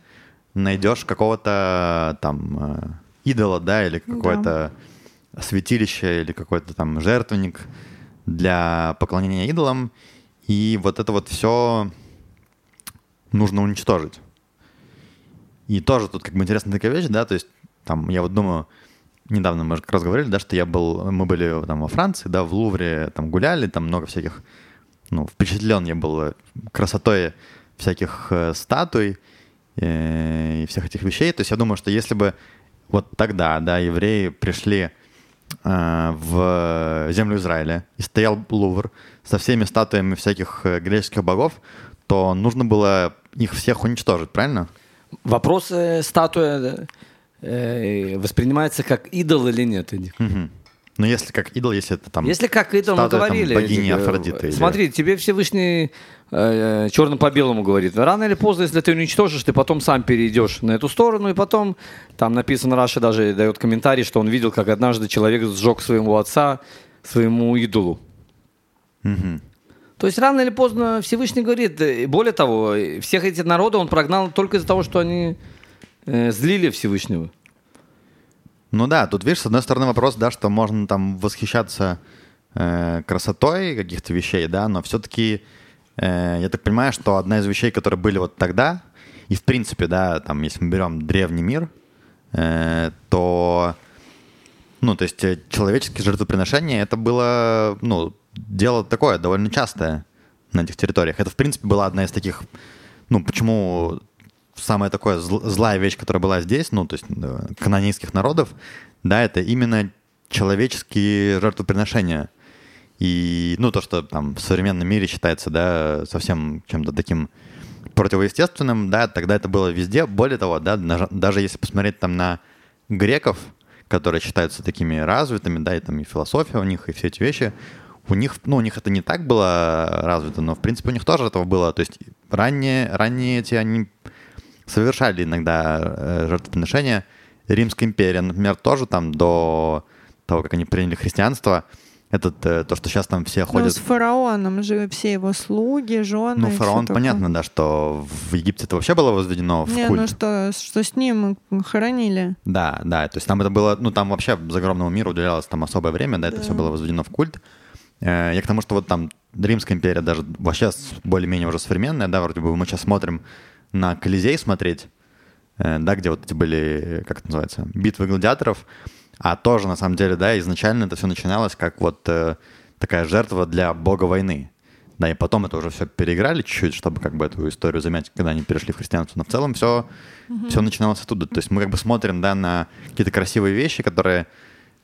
найдешь какого-то там э, идола, да, или какое-то святилище или какой-то там жертвенник для поклонения идолам. И вот это вот все нужно уничтожить. И тоже тут как бы интересная такая вещь, да, то есть там я вот думаю, недавно мы как раз говорили, да, что я был, мы были там во Франции, да, в Лувре там гуляли, там много всяких, ну, впечатлен я был э, красотой всяких э, статуй э, и всех этих вещей. То есть я думаю, что если бы вот тогда, да, евреи пришли э, в землю Израиля и стоял Лувр со всеми статуями всяких э, греческих богов, то нужно было их всех уничтожить, правильно? Вопрос э, статуя э, воспринимается как идол или нет. Мгм. Ну, если как идол, если это там... Если как идол, мы статуя, там, говорили. богини типа, Афродиты или- Смотри, тебе Всевышний э, черным по белому говорит. Рано или поздно, если ты уничтожишь, ты потом сам перейдешь на эту сторону, и потом там написано, Раша даже дает комментарий, что он видел, как однажды человек сжег своего отца, своему идолу. Мгм. То есть рано или поздно Всевышний говорит, э, более того, э, всех этих народов он прогнал только из-за того, что они э, злили Всевышнего. Ну да, тут, видишь, с одной стороны вопрос, да, что можно там восхищаться э, красотой каких-то вещей, да, но все-таки я так понимаю, что одна из вещей, которые были вот тогда, и в принципе, да, там, если мы берем древний мир, э, то, ну, то есть э, человеческие жертвоприношения, это было, ну, дело такое довольно частое на этих территориях. Это, в принципе, была одна из таких, ну, почему самая такая зл- злая вещь, которая была здесь, ну, то есть э, канонийских народов, да, это именно человеческие жертвоприношения. И, ну, то, что там в современном мире считается, да, совсем чем-то таким противоестественным, да, тогда это было везде. Более того, да, даже если посмотреть там на греков, которые считаются такими развитыми, да, и там и философия у них, и все эти вещи, у них, ну, у них это не так было развито, но, в принципе, у них тоже этого было. То есть ранние, ранние эти, они совершали иногда э, жертвоприношения. Римская империя, например, тоже там до того, как они приняли христианство, этот, э, то, что сейчас там все Ну, ходят... с фараоном же все его слуги, жены. Ну, фараон, такое. понятно, да, что в Египте это вообще было возведено в Не, культ. ну что, что с ним хоронили. Да, да, то есть там это было, ну там вообще загромному миру уделялось там особое время, да, это Да. все было возведено в культ. Э, Я к тому, что вот там Римская империя даже вообще более-менее уже современная, да, вроде бы мы сейчас смотрим на Колизей смотреть, э, да, где вот эти были, как это называется, битвы гладиаторов, а тоже на самом деле, да, изначально это все начиналось как вот э, такая жертва для бога войны. Да, и потом это уже все переиграли чуть-чуть, чтобы как бы эту историю замять, когда они перешли в христианство. Но в целом все, все начиналось оттуда. То есть мы как бы смотрим, да, на какие-то красивые вещи, которые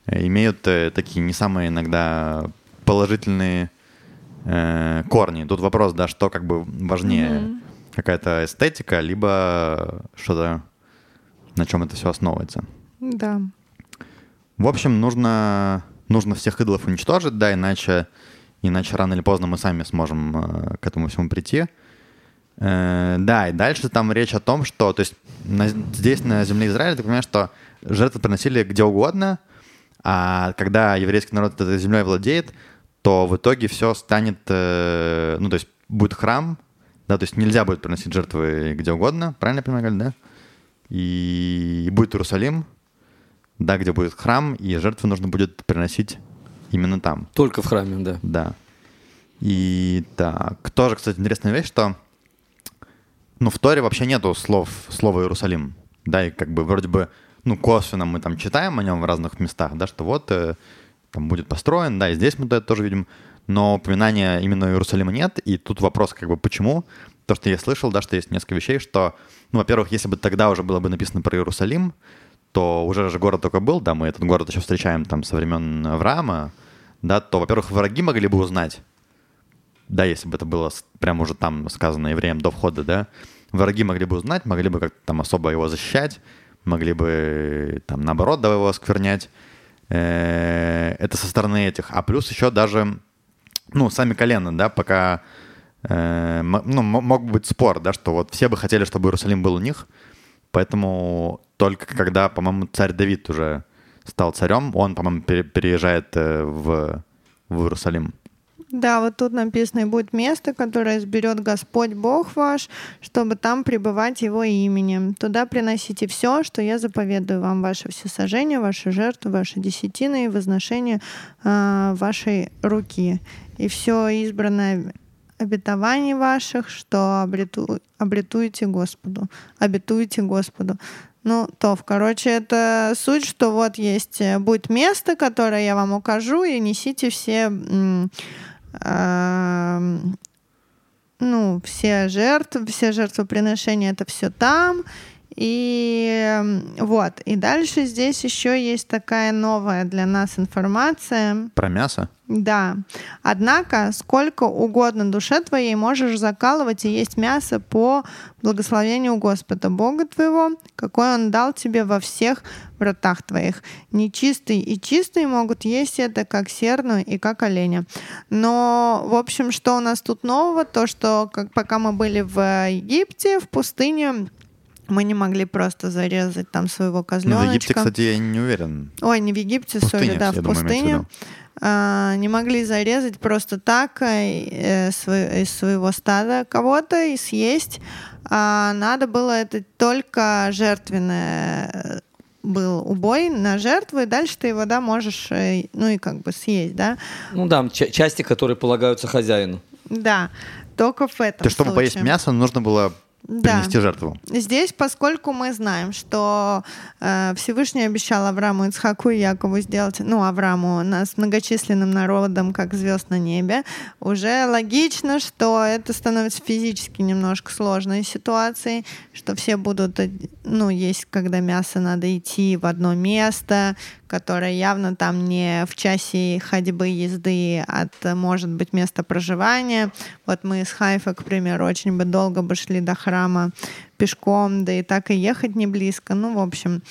э, имеют э, такие не самые иногда положительные э, корни. Тут вопрос, да, что как бы важнее, какая-то эстетика, либо что-то, на чем это все основывается. Да. В общем, нужно, нужно всех идолов уничтожить, да, иначе, иначе рано или поздно мы сами сможем э, к этому всему прийти. Э, да, и дальше там речь о том, что, то есть на- здесь на земле Израиля, ты понимаешь, что жертвы приносили где угодно, а когда еврейский народ этой землей владеет, то в итоге все станет, э, ну, то есть будет храм, да, то есть нельзя будет приносить жертвы где угодно, правильно понимаю, да? И будет Иерусалим, да, где будет храм, и жертвы нужно будет приносить именно там. Только в храме, да. Да. И так, тоже, кстати, интересная вещь, что ну, в Торе вообще нету слов, слова Иерусалим. Да, и как бы вроде бы, ну, косвенно мы там читаем о нем в разных местах, да, что вот э, там будет построен, да, и здесь мы это тоже видим, но упоминания именно Иерусалима нет, и тут вопрос как бы почему? То, что я слышал, да, что есть несколько вещей, что, ну, во-первых, если бы тогда уже было бы написано про Иерусалим, то уже же город только был, да, мы этот город еще встречаем там со времен Авраама, да, то, во-первых, враги могли бы узнать, да, если бы это было прямо уже там сказано евреям до входа, да, враги могли бы узнать, могли бы как-то там особо его защищать, могли бы там наоборот да, его осквернять. Э, Это со стороны этих. А плюс еще даже, ну, сами колено, да, пока, э, ну, мог быть спор, да, что вот все бы хотели, чтобы Иерусалим был у них, поэтому только когда, по-моему, царь Давид уже стал царем, он, по-моему, пере- переезжает э, в, в Иерусалим. Да, вот тут написано, и будет место, которое изберет Господь Бог ваш, чтобы там пребывать Его именем. Туда приносите все, что я заповедую вам, ваше всесожжение, ваши жертвы, ваши десятины и возношения а, вашей руки. И все избранное обетований ваших, что обрету, обретуете Господу, обетуете Господу. Ну, то, короче, это суть, что вот есть, э, будет место, которое я вам укажу, и несите все м, ну, все жертвы, все жертвоприношения, это все там, И вот. И дальше здесь еще есть такая новая для нас информация. Про мясо? Да. Однако, сколько угодно душе твоей можешь закалывать и есть мясо по благословению Господа Бога твоего, какой Он дал тебе во всех вратах твоих. Нечистый и чистый могут есть это, как серную и как оленя. Но, в общем, что у нас тут нового? То, что как, пока мы были в Египте, в пустыне, мы не могли просто зарезать там своего Ну, козленочка. в Египте, кстати, я не уверен. Ой, не в Египте, Пустыне, сори, да, в пустыне. А, не могли зарезать просто так э, сво- из своего стада кого-то и съесть. А надо было это только жертвенное э, был убой на жертву, и дальше ты его, да, можешь, э, ну и как бы съесть, да. Ну да, ча- части, которые полагаются хозяину. Да, только в этом То есть, чтобы случае. поесть мясо, нужно было Да. принести жертву. Здесь, поскольку мы знаем, что э, Всевышний обещал Аврааму, Ицхаку и Якову сделать, ну, Аврааму, нас многочисленным народом, как звезд на небе, уже логично, что это становится физически немножко сложной ситуацией, что все будут, э, ну, есть, когда мясо надо идти в одно место, которое явно там не в часе ходьбы езды от, э, может быть, места проживания. Вот мы из Хайфа, к примеру, очень бы долго бы шли до храма пешком, да и так и ехать не близко. Ну, в общем,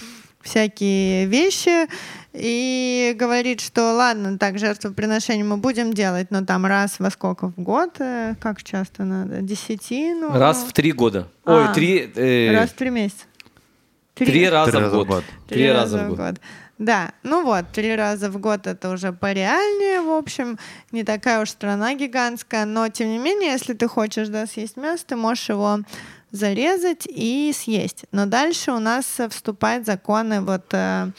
всякие вещи. И говорит, что ладно, так, жертвоприношение мы будем делать, но там раз во сколько в год, э, как часто надо? Десятину? Раз в три года. А, Ой, три... э, Раз в три месяца. Три раза Три в раза в год. год. Три раза в год. Да, ну вот, три раза в год это уже пореальнее, в общем, не такая уж страна гигантская, но тем не менее, если ты хочешь, да, съесть мясо, ты можешь его зарезать и съесть. Но дальше у нас вступают законы вот э,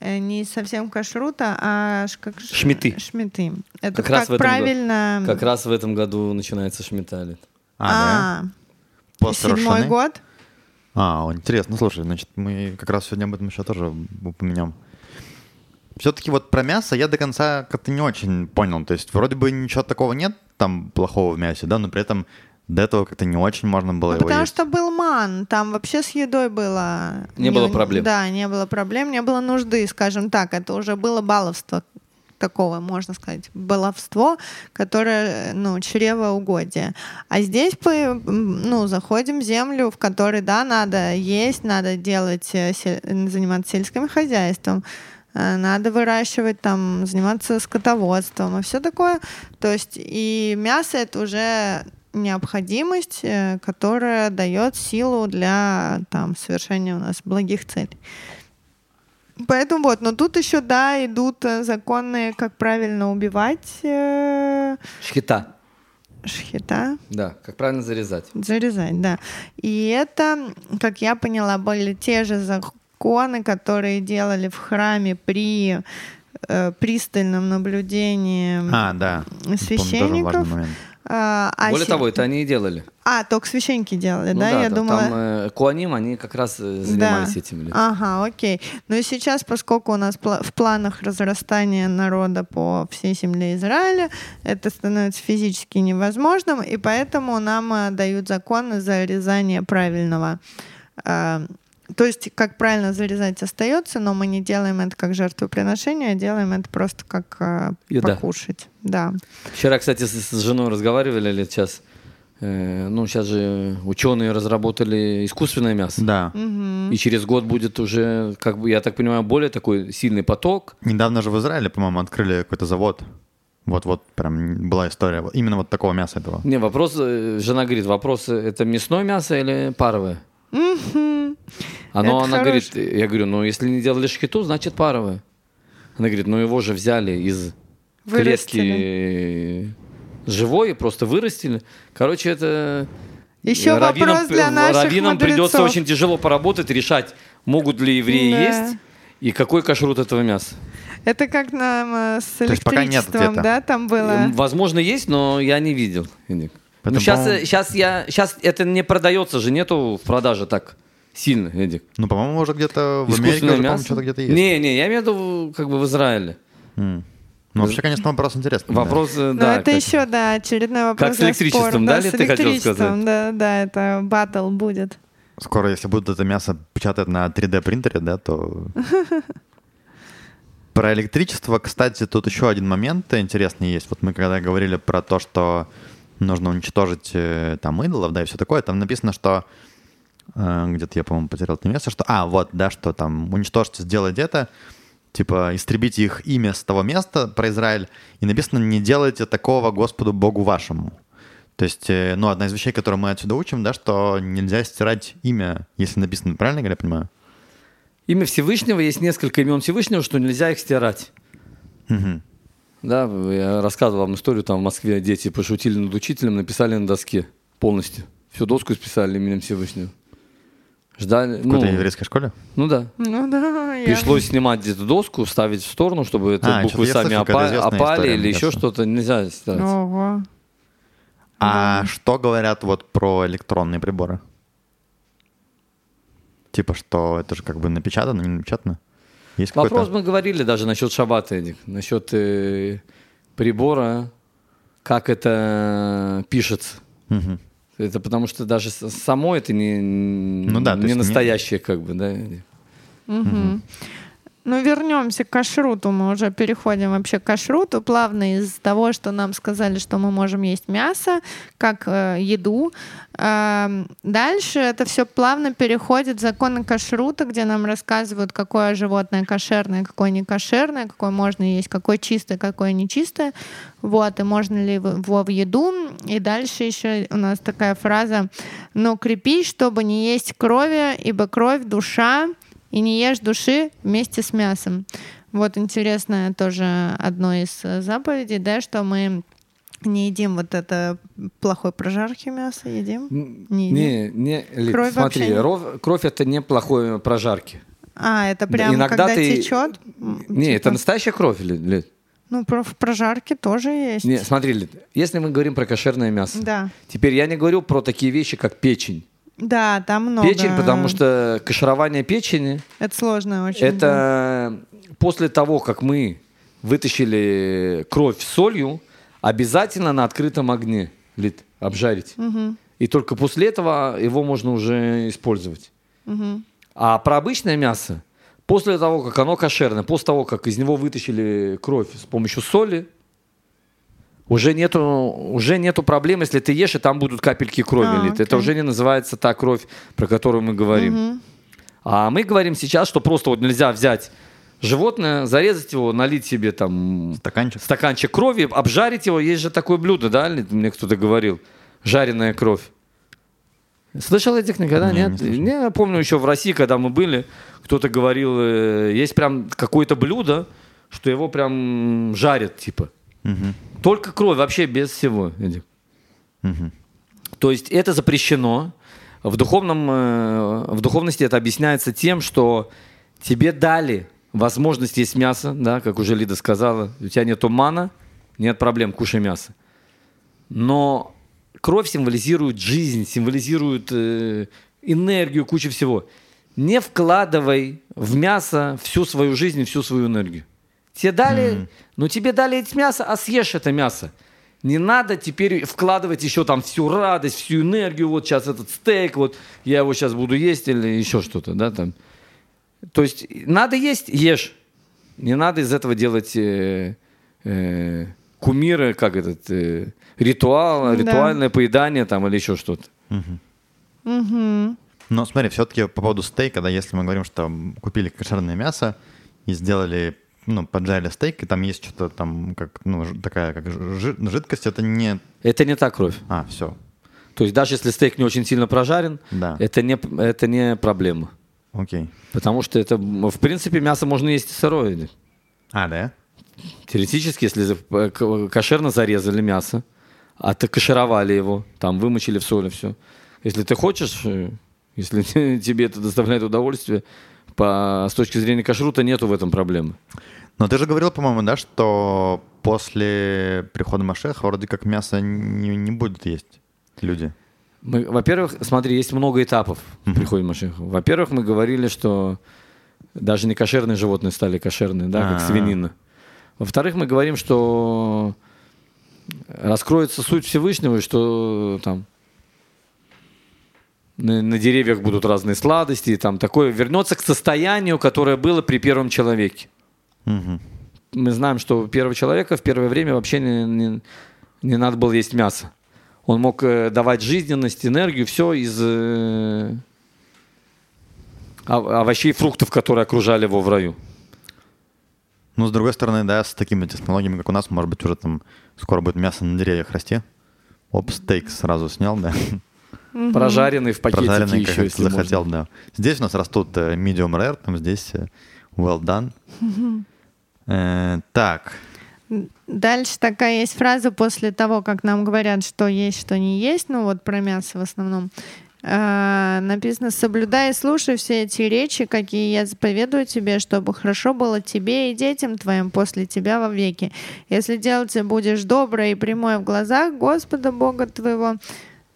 э, не совсем кашрута, а ш- как ш- Шмиты. Шмиты. Это Как как, раз в этом году. правильно. Как раз в этом году начинается шмиталит. А, да? А, После седьмой Рошаны? год. А, интересно, слушай, значит, мы как раз сегодня об этом еще тоже упомянем. Все-таки вот про мясо я до конца как-то не очень понял. То есть вроде бы ничего такого нет там плохого в мясе, да, но при этом до этого как-то не очень можно было Ну, его потому есть. что был ман, там вообще с едой было... Не было проблем. Да, не было проблем, не было нужды, скажем так. Это уже было баловство такого, можно сказать, баловство, которое, ну, чревоугодие. А здесь мы, ну, заходим в землю, в которой, да, надо есть, надо делать, э, заниматься сельским хозяйством, надо выращивать, там, заниматься скотоводством и все такое. То есть и мясо это уже необходимость, э, которая дает силу для там, совершения у нас благих целей. Поэтому вот, но тут еще, да, идут э, законы, как правильно убивать э, Шхита. шхита, Да, как правильно зарезать. зарезать, да. И это, как я поняла, были те же законы, которые делали в храме при э, пристальном наблюдении А, да. Помню, священников. момент. А, а Более се- того, это они и делали. А, только священники делали, Ну да? Я да, думала... Там э, Куаним, они как раз э, занимались Да. этим. Ага, окей. Ну и сейчас, поскольку у нас в планах разрастания народа по всей земле Израиля, это становится физически невозможным, и поэтому нам э, дают законы зарезания правильного. Э, то есть, как правильно зарезать остается, но мы не делаем это как жертвоприношение, а делаем это просто как э, Еда. покушать. Да. Вчера, кстати, с, с женой разговаривали лет сейчас. Э, ну, сейчас же ученые разработали искусственное мясо. Да. И через год будет уже, как бы, я так понимаю, более такой сильный поток. Недавно же в Израиле, по-моему, открыли какой-то завод. Вот-вот прям была история. Именно вот такого мяса этого. Не, вопрос, э, жена говорит, вопрос, э, это мясное мясо или паровое? Мгм. Оно, Это она хорош- говорит, я говорю, ну, если не делали шхиту, значит паровое. Она говорит, ну, его же взяли из Вырастили. клетки живой, просто вырастили. Короче, это... Еще вопрос для наших раввинам придется очень тяжело поработать, решать, могут ли евреи Да. есть и какой кашрут этого мяса. Это как нам э, с нет электричеством, да, там было? Возможно, есть, но я не видел. Эдик. Поэтому, Ну, сейчас, сейчас, я, сейчас это не продается же, нету в продаже так сильно, Эдик. Ну, по-моему, уже где-то в Америке уже, по-моему, мясо. что-то где-то есть. Не, не, я имею в виду как бы в Израиле. М. Ну, вообще, конечно, вопрос интересный. да. Вопрос, э, Ну, да. это как- еще, да, очередной вопрос. Как с электричеством, спора. да, с ли ты хотел электричеством, сказать? Да, да, это батл будет. Скоро, если будут это мясо печатать на 3D принтере, да, то... Про электричество, кстати, тут еще один момент интересный есть. Вот мы когда говорили про то, что нужно уничтожить э, там идолов, да, и все такое, там написано, что где-то я, по-моему, потерял это место, что, а, вот, да, что там уничтожьте, сделайте это, типа, истребите их имя с того места про Израиль, и написано, не делайте такого Господу Богу вашему. То есть, э, ну, одна из вещей, которую мы отсюда учим, да, что нельзя стирать имя, если написано, правильно я понимаю? Имя Всевышнего, есть несколько имен Всевышнего, что нельзя их стирать. Угу. Да, я рассказывал вам историю, там в Москве дети пошутили над учителем, написали на доске полностью. Всю доску списали именем Всевышнего. Ждали, В ну, какой-то еврейской школе? ну да. Ну да, я... Пришлось снимать где-то доску, ставить в сторону, чтобы это А, буквы я сами опа- опали история, или еще кажется. что-то. Нельзя стирать. Ого. А что говорят вот про электронные приборы? Типа, что это же как бы напечатано, не напечатано? Есть Вопрос какой-то... мы говорили даже насчет шаббата, Эдик, насчет э, прибора, как это пишется. Мгм. Это потому что даже само это не, Ну да, не есть не- настоящее, как бы, да. Мгм. Ну, вернемся к кашруту. Мы уже переходим вообще к кашруту плавно из того, что нам сказали, что мы можем есть мясо как э, еду. Эм, дальше это все плавно переходит в законы кашрута, где нам рассказывают, какое животное кошерное, какое не кошерное, какое можно есть, какое чистое, какое нечистое. Вот, и можно ли его в еду. И дальше еще у нас такая фраза «Но крепись, чтобы не есть крови, ибо кровь — душа, и не ешь души вместе с мясом. Вот интересное тоже одно из э, заповедей, да, что мы не едим вот это плохой прожарки мяса, едим? Не едим? Не, не, Лид, Кровь смотри, не- ров- кровь это не плохой прожарки. А, это прям Иногда когда ты- течет? Не, это настоящая кровь, Лид. Ну, про- в прожарке тоже есть. Не, смотри, Лид, если мы говорим про кошерное мясо, Да. теперь я не говорю про такие вещи, как печень. Да, там много. Печень, потому что каширование печени Это сложно очень. да. Это после того, как мы вытащили кровь солью, обязательно на открытом огне лит, обжарить. И только после этого его можно уже использовать. А про обычное мясо, после того, как оно кошерное, после того, как из него вытащили кровь с помощью соли, уже нету, уже нету проблем, если ты ешь, и там будут капельки крови. А, лит. Это окей. уже не называется та кровь, про которую мы говорим. А мы говорим сейчас, что просто вот нельзя взять животное, зарезать его, налить себе там Стаканчик? стаканчик крови, обжарить его. Есть же такое блюдо, да, мне кто-то говорил, жареная кровь. Слышал этих никогда? Не, не Нет? слышал. Не, я помню еще в России, когда мы были, кто-то говорил, э, есть прям какое-то блюдо, что его прям жарят, типа. Мгм. Только кровь, вообще без всего. Мгм. То есть это запрещено. В, духовном, э, в духовности это объясняется тем, что тебе дали возможность есть мясо, да, как уже Лида сказала, у тебя нет мана, нет проблем, кушай мясо. Но кровь символизирует жизнь, символизирует э, энергию, кучу всего. Не вкладывай в мясо всю свою жизнь всю свою энергию. Тебе дали, ну тебе дали это мясо, а съешь это мясо. Не надо теперь вкладывать еще там всю радость, всю энергию. Вот сейчас этот стейк, вот я его сейчас буду есть или еще что-то, да, там. То есть надо есть, ешь. Не надо из этого делать э, э, кумиры, как этот э, ритуал, Да. ритуальное поедание там или еще что-то. Мгм. Но смотри, все-таки по поводу стейка, да, если мы говорим, что купили кошерное мясо и сделали, ну, поджарили стейк, и там есть что-то там, как, ну, такая, как жи- жидкость, это не... Это не та кровь. А, все, То есть даже если стейк не очень сильно прожарен, Да. это, не, это не проблема. окей. Потому что это, в принципе, мясо можно есть и сырое. А, да? Теоретически, если э, кошерно зарезали мясо, а ты кашировали его, там вымочили в соли все. Если ты хочешь, э, если тебе это доставляет удовольствие, по, с точки зрения кашрута нету в этом проблемы. Но ты же говорил, по-моему, да, что после прихода Машеха вроде как мясо не, не будут есть люди. Мы, во-первых, смотри, есть много этапов в приходе Машеха. Во-первых, мы говорили, что даже не кошерные животные стали кошерные, да, как А-а. свинина. Во-вторых, мы говорим, что раскроется суть Всевышнего, и что там на, деревьях будут разные сладости, и там такое вернется к состоянию, которое было при первом человеке. Мгм. Мы знаем, что у первого человека в первое время вообще не, не, не надо было есть мясо. Он мог э, давать жизненность, энергию, все из э, ов- овощей и фруктов, которые окружали его в раю. Ну, с другой стороны, да, с такими технологиями, как у нас, может быть, уже там скоро будет мясо на деревьях расти. Оп, стейк сразу снял, да. Прожаренный в пакетике Прожаренный, еще, как если захотел, можно. да. Здесь у нас растут э, medium rare, там здесь э, well done. Э, Так, Дальше такая есть фраза после того, как нам говорят, что есть, что не есть, ну вот про мясо в основном. Э, написано, соблюдай и слушай все эти речи, какие я заповедую тебе, чтобы хорошо было тебе и детям твоим после тебя во веки. Если делать будешь доброе и прямое в глазах Господа Бога твоего,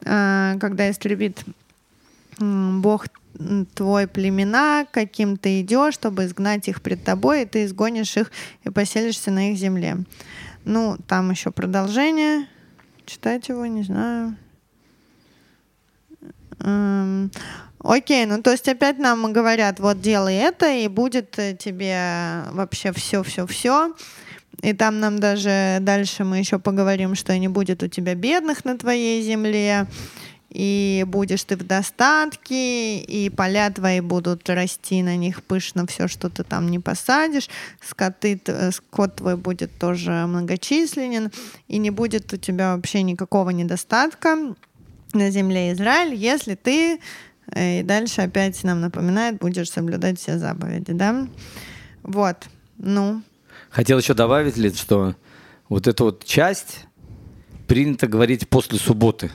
когда истребит Бог твой племена, каким ты идешь, чтобы изгнать их пред тобой, и ты изгонишь их и поселишься на их земле. Ну, там еще продолжение. Читать его, не знаю. Эм, Окей, ну то есть опять нам говорят, вот делай это, и будет э, тебе вообще все-все-все. И там нам даже дальше мы еще поговорим, что не будет у тебя бедных на твоей земле, и будешь ты в достатке, и поля твои будут расти на них пышно все, что ты там не посадишь, скоты, э, скот твой будет тоже многочисленен, и не будет у тебя вообще никакого недостатка на земле Израиль, если ты э, и дальше опять нам напоминает, будешь соблюдать все заповеди, да? Вот, ну, Хотел еще добавить, Лид, что вот эту вот часть принято говорить после субботы.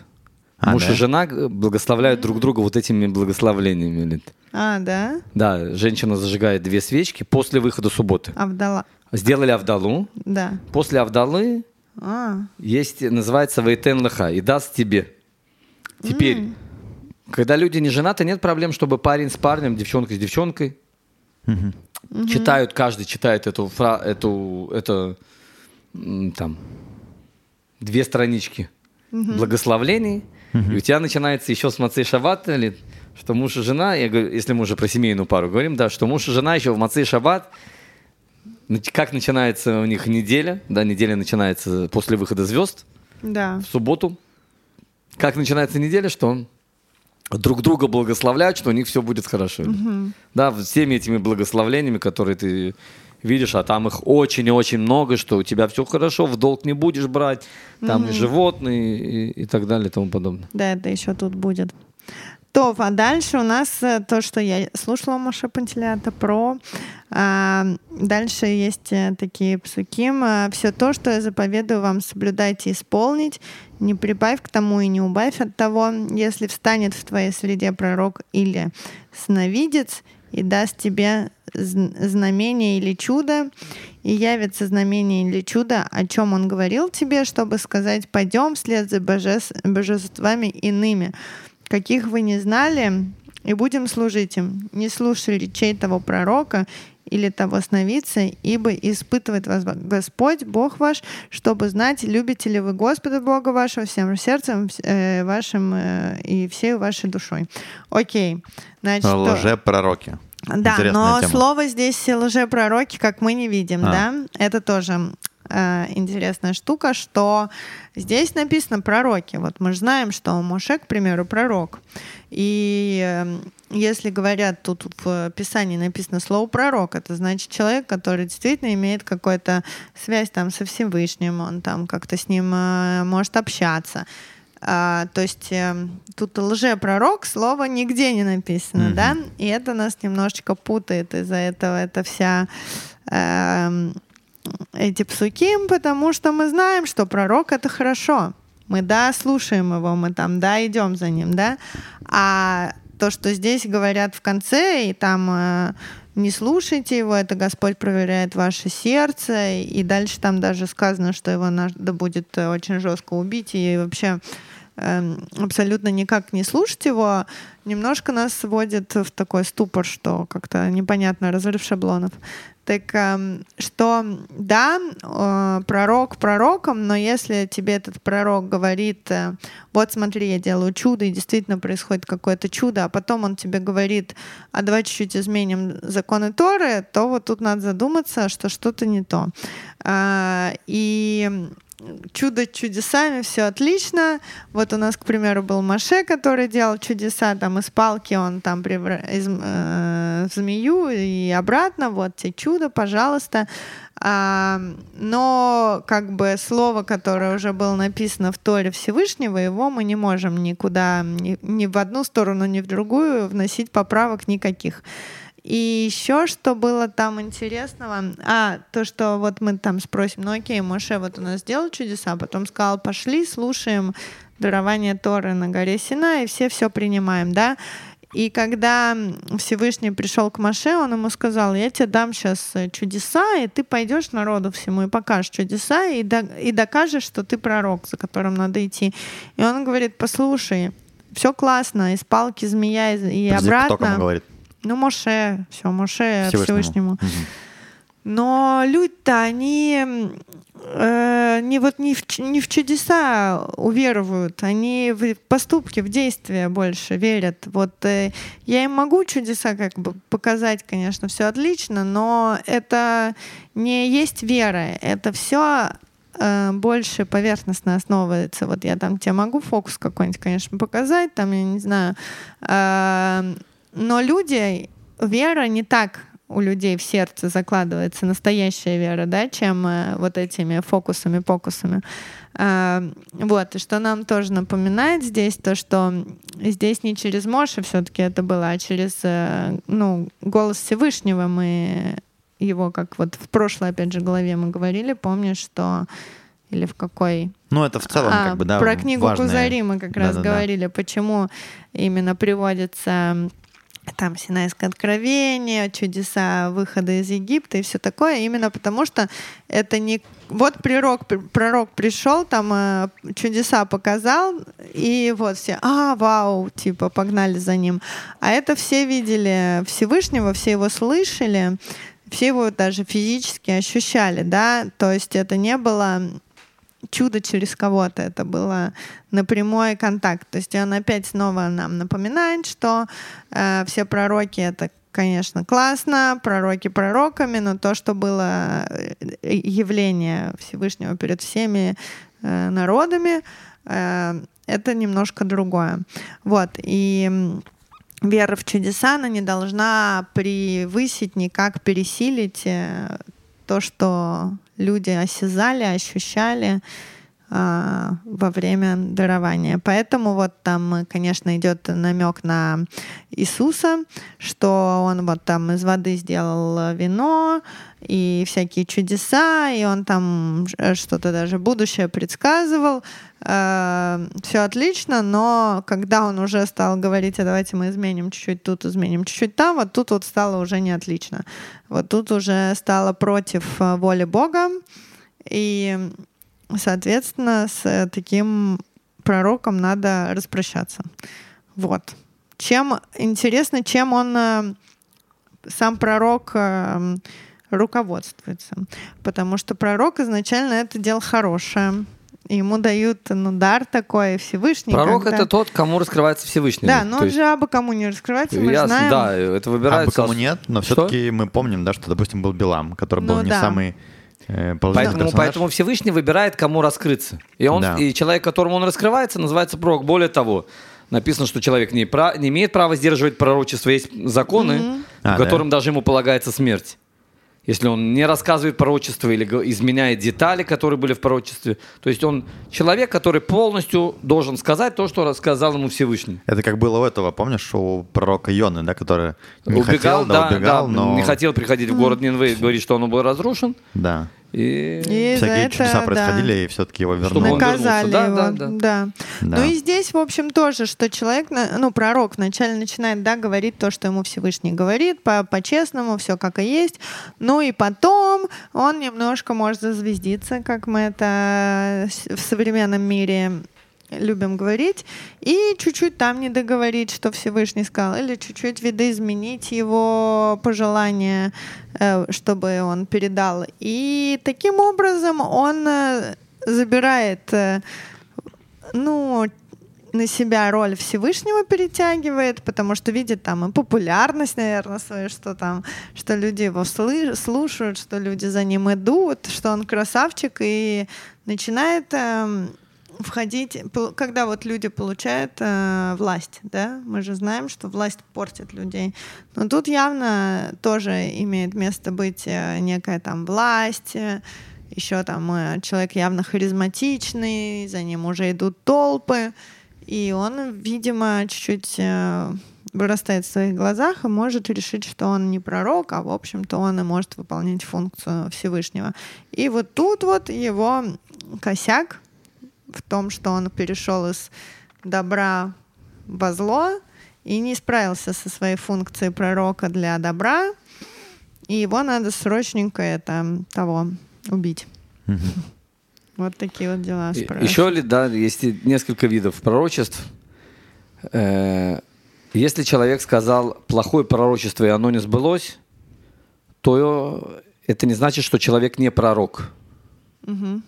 А, Муж да? и жена э, благословляют друг друга вот этими благословлениями. Лид. а, да, Да, женщина зажигает две свечки после выхода субботы. Авдала, Сделали Авдалу. да, После Авдалы а, есть, называется Вейтен Леха, и даст тебе. Теперь, когда люди не женаты, нет проблем, чтобы парень с парнем, девчонка с девчонкой. Читают, каждый читает эту, фра- эту, это, там, две странички благословлений, и у тебя начинается еще с Мацей Шаббат, или что муж и жена, я говорю, если мы уже про семейную пару говорим, да, что муж и жена еще в Мацей Шаббат, как начинается у них неделя, да, неделя начинается после выхода звезд, да. в субботу. Как начинается неделя, что друг друга благословляют, что у них все будет хорошо. Да, всеми этими благословлениями, которые ты видишь, а там их очень и очень много, что у тебя все хорошо, в долг не будешь брать, там и животные и, и так далее и тому подобное. Да, это еще тут будет. То, а дальше у нас э, то, что я слушала Маша Пантелята про. а, дальше есть э, такие псуки. Все то, что я заповедую вам, соблюдайте и исполнить. Не прибавь к тому и не убавь от того. Если встанет в твоей среде пророк или сновидец и даст тебе зн- знамение или чудо, и явится знамение или чудо, о чем он говорил тебе, чтобы сказать, пойдем вслед за божес- божествами иными, каких вы не знали, и будем служить им. Не слушай речей того пророка или того сновидца, ибо испытывает вас Господь, Бог ваш, чтобы знать, любите ли вы Господа Бога вашего всем сердцем э, вашим э, и всей вашей душой. Окей. Значит, лжепророки. да, Интересная но тема. слово здесь лжепророки, как мы не видим, А. да? Это тоже э, интересная штука, что здесь написано пророки. Вот мы же знаем, что Моше, к примеру, пророк. И э, если говорят, тут в Писании написано слово пророк, это значит человек, который действительно имеет какую-то связь там со Всевышним, он там как-то с ним э, может общаться. А, то есть э, тут лжепророк, слово нигде не написано, Мгм. да? И это нас немножечко путает из-за этого эта вся эм, эти псуки, потому что мы знаем, что пророк это хорошо. Мы да слушаем его, мы там да идем за ним, да. А то, что здесь говорят в конце, и там э, не слушайте его, это Господь проверяет ваше сердце, и дальше там даже сказано, что его надо будет э, очень жестко убить, и вообще абсолютно никак не слушать его, немножко нас сводит в такой ступор, что как-то непонятно, разрыв шаблонов. Так э, что, да, э, пророк пророком, но если тебе этот пророк говорит, э, вот смотри, я делаю чудо, и действительно происходит какое-то чудо, а потом он тебе говорит, а давай чуть-чуть изменим законы Торы, то вот тут надо задуматься, что что-то не то. Э, и чудо чудесами, все отлично. Вот у нас, к примеру, был Маше, который делал чудеса, там из палки он там превра... из, э, змею и обратно, вот те чудо, пожалуйста. А, но как бы слово, которое уже было написано в Торе Всевышнего, его мы не можем никуда, ни, ни в одну сторону, ни в другую вносить поправок никаких. И еще что было там интересного, а, то, что вот мы там спросим, ну окей, Моше вот у нас сделал чудеса, потом сказал, пошли, слушаем дарование Торы на горе Сина, и все все принимаем, да. И когда Всевышний пришел к Маше, он ему сказал, я тебе дам сейчас э, чудеса, и ты пойдешь народу всему и покажешь чудеса, и, до, и докажешь, что ты пророк, за которым надо идти. И он говорит, послушай, все классно, из палки змея и Подожди, обратно. Кто кому говорит? Ну, Моше, все, Моше Всевышнему. Всевышнему. Но люди-то, они э, не вот не в, не в чудеса уверуют, они в поступки, в действия больше верят. Вот э, я им могу чудеса как бы показать, конечно, все отлично, но это не есть вера, это все больше поверхностно основывается. Вот я там тебе могу фокус какой-нибудь, конечно, показать, там, я не знаю. э, но люди, вера не так у людей в сердце закладывается настоящая вера, да, чем э, вот этими фокусами, покусами. А, вот, и что нам тоже напоминает здесь, то, что здесь не через Моше все-таки это было, а через, э, ну, голос Всевышнего мы его, как вот в прошлой, опять же, главе мы говорили, помнишь, что или в какой Ну, это в целом, а, как бы, да, Про книгу важное. Кузари мы как раз Да-да-да. говорили, почему именно приводится там Синайское откровение, чудеса выхода из Египта и все такое, именно потому что это не... Вот пророк, пророк пришел, там э, чудеса показал, и вот все, а, вау, типа, погнали за ним. А это все видели Всевышнего, все его слышали, все его даже физически ощущали, да, то есть это не было чудо через кого-то, это было напрямой контакт. То есть он опять снова нам напоминает, что э, все пророки это конечно, классно, пророки пророками, но то, что было э, явление Всевышнего перед всеми э, народами, э, это немножко другое. Вот, и вера в чудеса, она не должна превысить, никак пересилить э, то, что люди осязали, ощущали во время дарования. Поэтому вот там, конечно, идет намек на Иисуса, что он вот там из воды сделал вино и всякие чудеса, и он там э, что-то даже будущее предсказывал. Все отлично, но когда он уже стал говорить, а давайте мы изменим чуть-чуть тут, изменим чуть-чуть там, вот тут вот стало уже не отлично. Вот тут уже стало против э, воли Бога, и соответственно, с э, таким пророком надо распрощаться. Вот. Чем интересно, чем он э, сам пророк э, руководствуется. Потому что пророк изначально это дело хорошее. Ему дают ну, дар такой Всевышний. Пророк когда- это тот, кому раскрывается Всевышний. Да, но То он есть- же абы кому не раскрывается, мы Ясно, знаем. да, это выбирается. бы кому нет, но все-таки мы помним, да, что, допустим, был Билам, который был Ну не да. самый Поэтому, персонаж. поэтому Всевышний выбирает, кому раскрыться. И, он, Да. и человек, которому он раскрывается, называется пророк. Более того, написано, что человек не, пра- не имеет права сдерживать пророчество. Есть законы, А, по которым даже ему полагается смерть. Если он не рассказывает пророчество или изменяет детали, которые были в пророчестве. То есть он человек, который полностью должен сказать то, что рассказал ему Всевышний. Это как было у этого, помнишь, у пророка Йоны, да, который не убегал, хотел, да, да, убегал, да, но... не хотел приходить в город Нинвей, говорит, что он был разрушен. Да. И... И Всякие это, чудеса да. происходили, и все-таки его вернули. Наказали вернулся. его. Да, Да, да, да. Да. Ну и здесь, в общем, тоже, что человек, ну, пророк вначале начинает, да, говорить то, что ему Всевышний говорит, по- по-честному, все как и есть. Ну и потом он немножко может зазвездиться, как мы это в современном мире любим говорить, и чуть-чуть там не договорить, что Всевышний сказал, или чуть-чуть видоизменить его пожелания, э, чтобы он передал. И таким образом он э, забирает э, ну, на себя роль Всевышнего перетягивает, потому что видит там и популярность, наверное, свою, что там, что люди его слушают, что люди за ним идут, что он красавчик, и начинает э, входить, когда вот люди получают э, власть, да, мы же знаем, что власть портит людей, но тут явно тоже имеет место быть э, некая там власть, э, еще там э, человек явно харизматичный, за ним уже идут толпы, и он, видимо, чуть-чуть э, вырастает в своих глазах и может решить, что он не пророк, а, в общем-то, он и может выполнять функцию Всевышнего. И вот тут вот его косяк в том, что он перешел из добра во зло и не справился со своей функцией пророка для добра, и его надо срочненько это того убить. Вот такие вот дела. Еще ли, да, есть несколько видов пророчеств. Э, если человек сказал плохое пророчество, и оно не сбылось, то это не значит, что человек не пророк. Угу.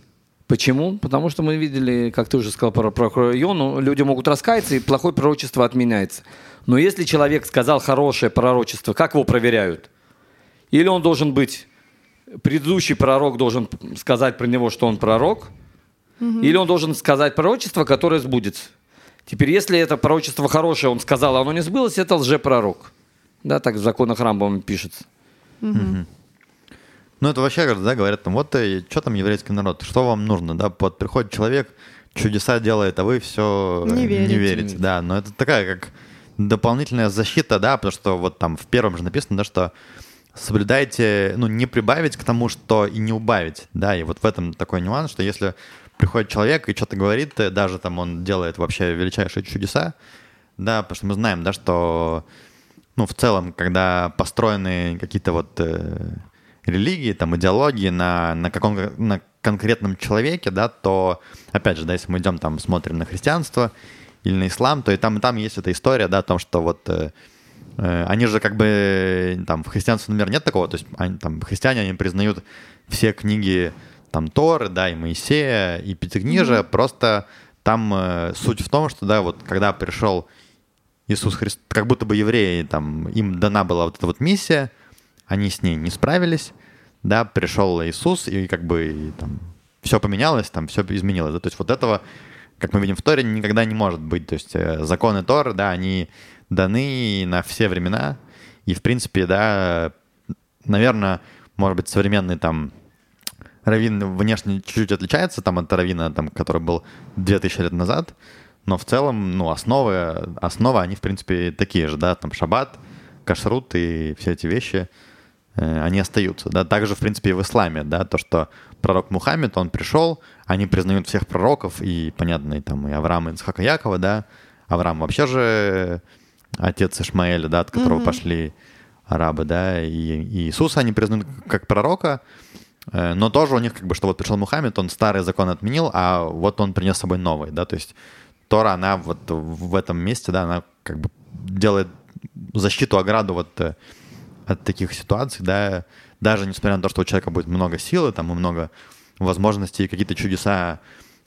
Почему? Потому что мы видели, как ты уже сказал про, про Иону, люди могут раскаяться, и плохое пророчество отменяется. Но если человек сказал хорошее пророчество, как его проверяют? Или он должен быть предыдущий пророк должен сказать про него, что он пророк, угу. или он должен сказать пророчество, которое сбудется. Теперь, если это пророчество хорошее, он сказал, а оно не сбылось, это лжепророк. Да, так в законах Рамбама пишется. Угу. Ну, это вообще, да, говорят, там, вот и, что там еврейский народ, что вам нужно, да, вот приходит человек, чудеса делает, а вы все не верите. Не верите. да, но это такая, как дополнительная защита, да, потому что вот там в первом же написано, да, что соблюдайте, ну, не прибавить к тому, что и не убавить, да, и вот в этом такой нюанс, что если приходит человек и что-то говорит, э, даже там он делает вообще величайшие чудеса, да, потому что мы знаем, да, что, ну, в целом, когда построены какие-то вот э, религии, там, идеологии на, на, каком, на конкретном человеке, да, то, опять же, да, если мы идем там, смотрим на христианство или на ислам, то и там, и там есть эта история, да, о том, что вот э, Э, они же как бы там в христианстве, например, нет такого, то есть они, там христиане, они признают все книги там Торы, да, и Моисея, и Пятикнижия, mm-hmm. просто там э, суть в том, что, да, вот когда пришел Иисус Христос, как будто бы евреи, там, им дана была вот эта вот миссия, они с ней не справились, да, пришел Иисус, и как бы и, там все поменялось, там все изменилось, да, то есть вот этого, как мы видим в Торе, никогда не может быть, то есть э, законы Торы, да, они даны на все времена. И, в принципе, да, наверное, может быть, современный там раввин внешне чуть-чуть отличается там от раввина, там, который был 2000 лет назад, но в целом, ну, основы, основы, они, в принципе, такие же, да, там, шаббат, кашрут и все эти вещи, они остаются, да, также, в принципе, и в исламе, да, то, что пророк Мухаммед, он пришел, они признают всех пророков, и, понятно, и там, и Авраама, и Ицхака Якова, да, Авраам вообще же отец Ишмаэля, да, от которого mm-hmm. пошли арабы, да, и, и Иисуса они признают как пророка, э, но тоже у них как бы, что вот пришел Мухаммед, он старый закон отменил, а вот он принес с собой новый, да, то есть Тора, она вот в этом месте, да, она как бы делает защиту, ограду вот э, от таких ситуаций, да, даже несмотря на то, что у человека будет много силы, там, и много возможностей, какие-то чудеса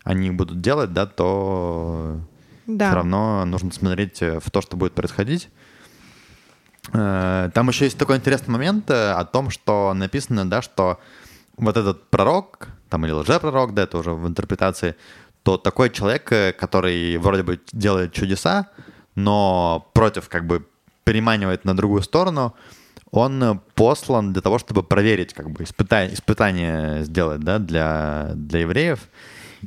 они будут делать, да, то да. все равно нужно смотреть э, в то, что будет происходить. Э, там еще есть такой интересный момент э, о том, что написано, да, что вот этот пророк, там или лжепророк, да, это уже в интерпретации, то такой человек, который вроде бы делает чудеса, но против как бы переманивает на другую сторону, он послан для того, чтобы проверить, как бы испытание, испытание сделать, да, для, для евреев.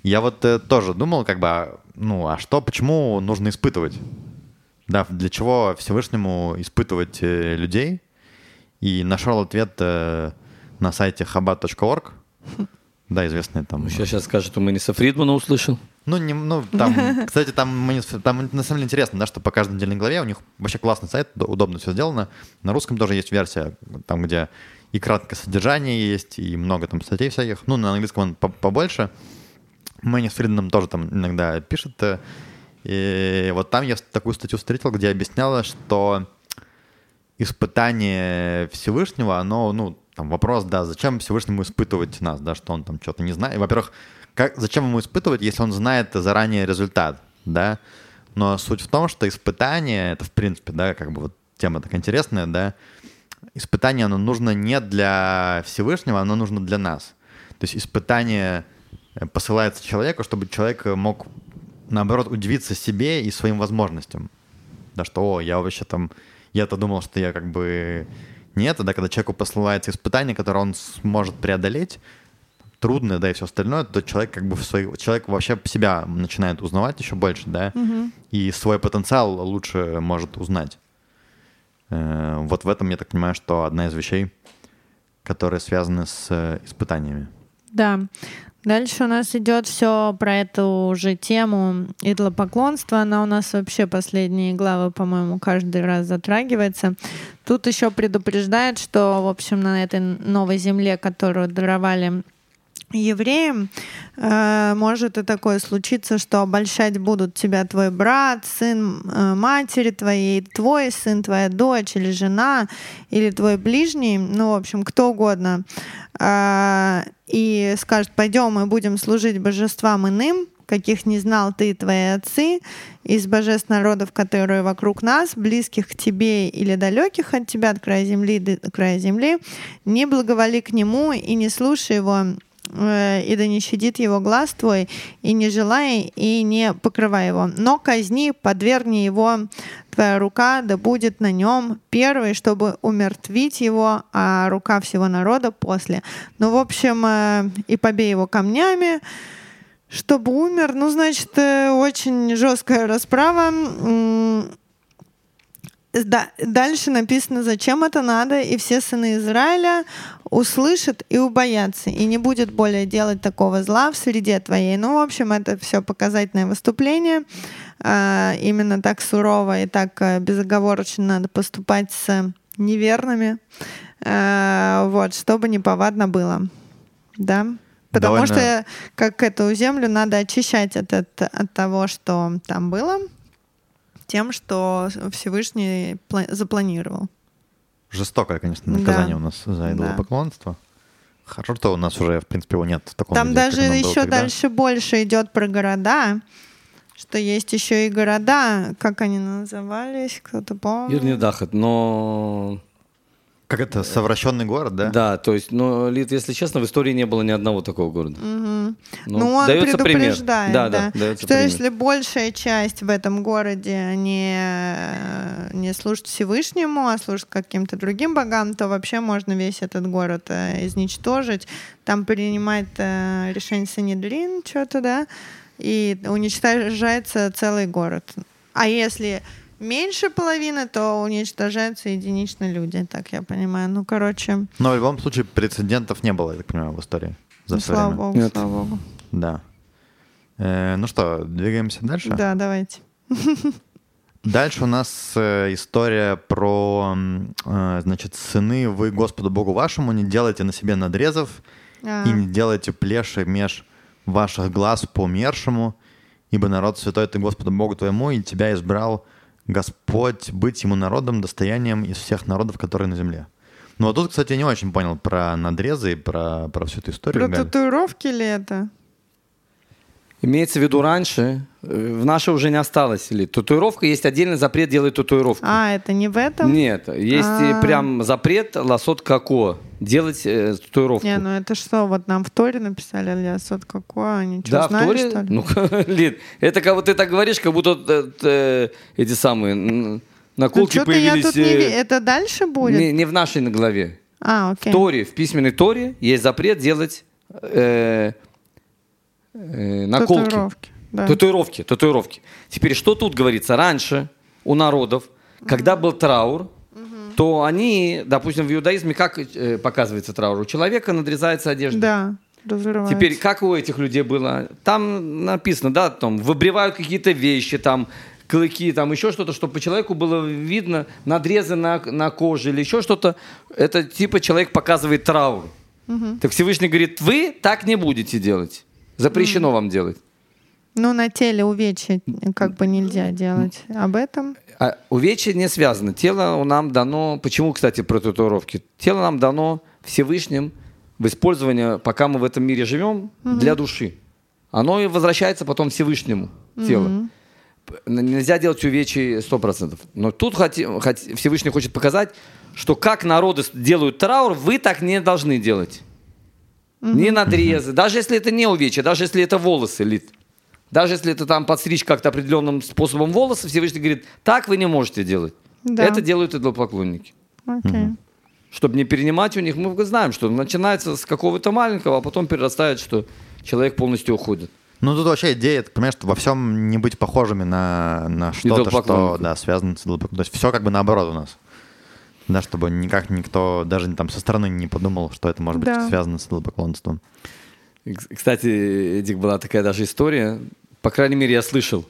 Я вот э, тоже думал, как бы, а, ну, а что, почему нужно испытывать? Да, для чего Всевышнему испытывать э, людей? И нашел ответ э, на сайте chabad.org. Да, известный там. Сейчас, сейчас скажет, что со Фридмана услышал. Ну, не, ну там, кстати, там, там на самом деле интересно, да, что по каждой недельной главе у них вообще классный сайт, удобно все сделано. На русском тоже есть версия, там, где и краткое содержание есть, и много там статей всяких. Ну, на английском он побольше. Мэнни с Фриденом тоже там иногда пишет. э, И вот там я такую статью встретил, где объясняла, что испытание Всевышнего, оно, ну, там вопрос, да, зачем Всевышнему испытывать нас, да, что он там что-то не знает. Во-первых, как, зачем ему испытывать, если он знает заранее результат, да? Но суть в том, что испытание, это в принципе, да, как бы вот тема так интересная, да, испытание, оно нужно не для Всевышнего, оно нужно для нас. То есть испытание э, посылается человеку, чтобы человек мог, наоборот, удивиться себе и своим возможностям. Да что, о, я вообще там, я-то думал, что я как бы нет, да, когда человеку посылается испытание, которое он сможет преодолеть, трудное, да, и все остальное, то человек как бы в свои, человек вообще себя начинает узнавать еще больше, да, и свой потенциал лучше может узнать. Э, Вот в этом, я так понимаю, что одна из вещей, которые связаны с э, испытаниями. Да. Дальше у нас идет все про эту же тему идолопоклонства. Она у нас вообще последние главы, по-моему, каждый раз затрагивается. Тут еще предупреждает, что, в общем, на этой новой земле, которую даровали евреям, э, может и такое случиться, что обольщать будут тебя твой брат, сын э, матери твоей, твой сын, твоя дочь или жена, или твой ближний, ну, в общем, кто угодно, э, и скажет, пойдем мы будем служить божествам иным, каких не знал ты и твои отцы, из божеств народов, которые вокруг нас, близких к тебе или далеких от тебя, от края земли до края земли, не благоволи к нему и не слушай его, и да не щадит его глаз твой, и не желай, и не покрывай его. Но казни, подвергни его твоя рука, да будет на нем первый, чтобы умертвить его, а рука всего народа после. Ну, в общем, э, и побей его камнями, чтобы умер. Ну, значит, э, очень жесткая расправа. Да, дальше написано, зачем это надо, и все сыны Израиля услышат и убоятся, и не будет более делать такого зла в среде твоей. Ну, в общем, это все показательное выступление. А, именно так сурово и так э, безоговорочно надо поступать с неверными, а, вот, чтобы неповадно было. Да? Потому Довольно- что, как эту землю надо очищать от, от, от того, что там было, тем, что Всевышний пла- запланировал. Жестокое, конечно, Да. наказание у нас за Да. идолопоклонство. Хорошо, что у нас уже, в принципе, его нет в таком Там виде, даже еще тогда. дальше больше идет про города, что есть еще и города, как они назывались, кто-то помнит. Юрий Дахат, но... Как это, совращенный город, да? Да, то есть, но, Лид, если честно, в истории не было ни одного такого города. Мгм. Ну, Ну, он дается пример. предупреждает, Да, да, да, дается что пример. если большая часть в этом городе не, не служит Всевышнему, а служит каким-то другим богам, то вообще можно весь этот город э, изничтожить. Там принимает э, решение Санедрин, что-то, да, и уничтожается целый город. А если меньше половины, то уничтожаются единично люди, так я понимаю. Ну, короче, Но в любом случае прецедентов не было, я так понимаю, в истории за ну, все слава время. богу, Нет. слава богу. Да. Э, ну что, двигаемся дальше? Да, давайте. Дальше у нас э, история про, э, значит, сыны вы Господу Богу вашему, не делайте на себе надрезов А. и не делайте плеши меж ваших глаз по умершему, ибо народ святой ты Господу Богу твоему, и тебя избрал Господь быть ему народом, достоянием из всех народов, которые на земле. Ну вот тут, кстати, я не очень понял про надрезы и про, про всю эту историю. Про Галь. татуировки ли это? Имеется в виду раньше, э, в наше уже не осталось. Или татуировка, есть отдельный запрет делать татуировку. А, это не в этом? Нет, есть и А. прям запрет лосот како делать э, татуировку. Не, ну это что, вот нам в Торе написали, а сот какое, они что, да, в знали, Торе? что ли? Ну, Лид, это как вот ты так говоришь, как будто э, э, эти самые м, Ну, наколки что-то я появились тут не э, Это дальше будет? не, не в нашей главе. А, В окей. Торе, в письменной Торе есть запрет делать э, э, наколки. Татуировки. Да. Татуировки, татуировки. Теперь, что тут говорится? Раньше у народов, когда был траур, то они, допустим, в иудаизме как э, показывается траур? У человека надрезается одежда. Да, разрывается. Теперь, как у этих людей было? Там написано, да, там выбривают какие-то вещи, там клыки, там еще что-то, чтобы по человеку было видно надрезы на, на коже или еще что-то. Это типа человек показывает траур. Так Всевышний говорит, вы так не будете делать. Запрещено вам делать. Ну, на теле увечья как бы нельзя делать. Об этом? А увечья не связано. Тело нам дано... Почему, кстати, про татуировки? Тело нам дано Всевышним в использование, пока мы в этом мире живем, для души. Оно и возвращается потом Всевышнему тело. П- Нельзя делать увечья 100%. Но тут хоти- хоти- Всевышний хочет показать, что как народы делают траур, вы так не должны делать. Не надрезы. Даже если это не увечья, даже если это волосы, Лид. Даже если это там подстричь как-то определенным способом волосы, Всевышний говорит, так вы не можете делать. Да. Это делают идолопоклонники. Окей. Чтобы не перенимать у них, мы знаем, что начинается с какого-то маленького, а потом перерастает, что человек полностью уходит. Ну, тут вообще идея, ты понимаешь, что во всем не быть похожими на, на что-то, что да, связано с идолопоклонством. То есть все как бы наоборот у нас. Да, чтобы никак никто даже там со стороны не подумал, что это может быть Да. связано с идолопоклонством. Кстати, Эдик, была такая даже история, по крайней мере, я слышал,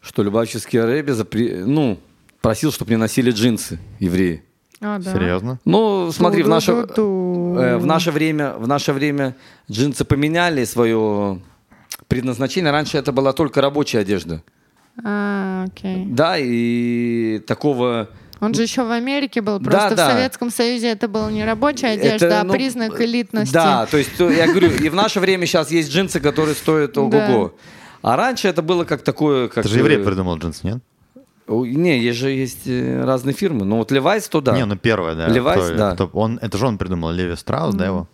что Любавческий Рэбби запре- ну, просил, чтобы не носили джинсы евреи. А, да. Серьезно? Ну, смотри, в наше, э, в наше время, в наше время джинсы поменяли свое предназначение. Раньше это была только рабочая одежда. А, окей. Да, и такого... Он же еще в Америке был, просто да. в Советском Союзе это была не рабочая одежда, Это, а ну, признак элитности. Да, то есть то, я говорю, и в наше время сейчас есть джинсы, которые стоят ого-го. А раньше это было как такое... Как, Это же еврей э, придумал джинсы, нет? Не, есть же есть э, разные фирмы. Ну вот Levi's, то да. Не, ну первое, да. Levi's, Кто- да. кто- он, это же он придумал, Леви Страус, да, его?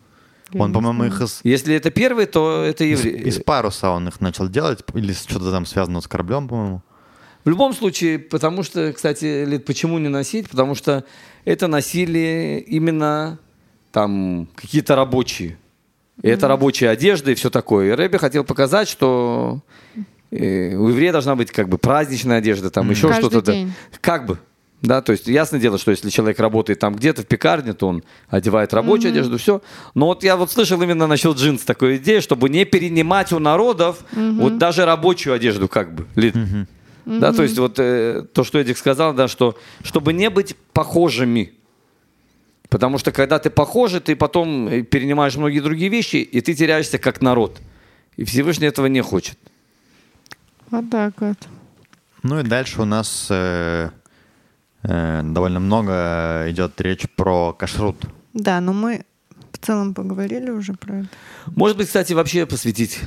Он, по-моему, их из, Если это первый, то это из, еврей. из паруса он их начал делать, или что-то там связано с кораблем, по-моему. В любом случае, потому что, кстати, Лид, почему не носить? Потому что это носили именно там какие-то рабочие. И это рабочая одежда и все такое. И Рэбби хотел показать, что э, у еврея должна быть как бы праздничная одежда, там еще Каждый что-то. день. Как бы. Да, то есть ясное дело, что если человек работает там где-то в пекарне, то он одевает рабочую одежду, все. Но вот я вот слышал именно насчет джинс такую идею, чтобы не перенимать у народов вот даже рабочую одежду как бы. Лид. Да, то есть вот э, то, что Эдик сказал, да, что чтобы не быть похожими. Потому что когда ты похожий, ты потом э, перенимаешь многие другие вещи, и ты теряешься как народ. И Всевышний этого не хочет. Вот так вот. Ну и дальше у нас э, э, довольно много идет речь про кашрут. Да, но мы в целом поговорили уже про это. Может быть, кстати, вообще посвятить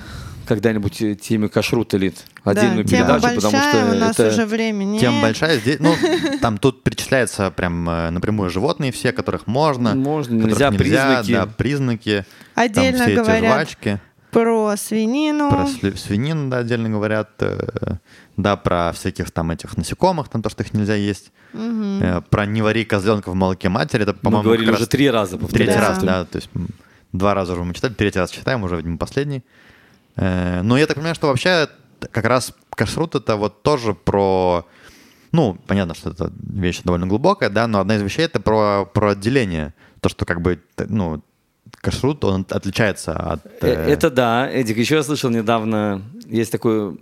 когда-нибудь э, теме кашрут или отдельную да, тема передачу, потому большая, что у нас это... уже времени Тема большая. Здесь, ну, там тут перечисляются прям э, напрямую животные все, которых можно. Можно, которых нельзя, признаки. Да, признаки. Отдельно там все эти говорят жвачки. про свинину. Про свинину, да, отдельно говорят. э, Да, про всяких там этих насекомых, там то, что их нельзя есть. Э, Про не вари козленка в молоке матери. Это, Мы по-моему, говорили как уже раз три раза. Третий повторяю. раз, да. То есть два раза уже мы читали, третий раз читаем, уже, видимо, последний. Но я так понимаю, что вообще как раз кашрут это вот тоже про... Ну, понятно, что это вещь довольно глубокая, да, но одна из вещей это про, про отделение. То, что как бы, ну, кашрут, он отличается от... Э, э, Это да, Эдик. Еще я слышал недавно, есть такой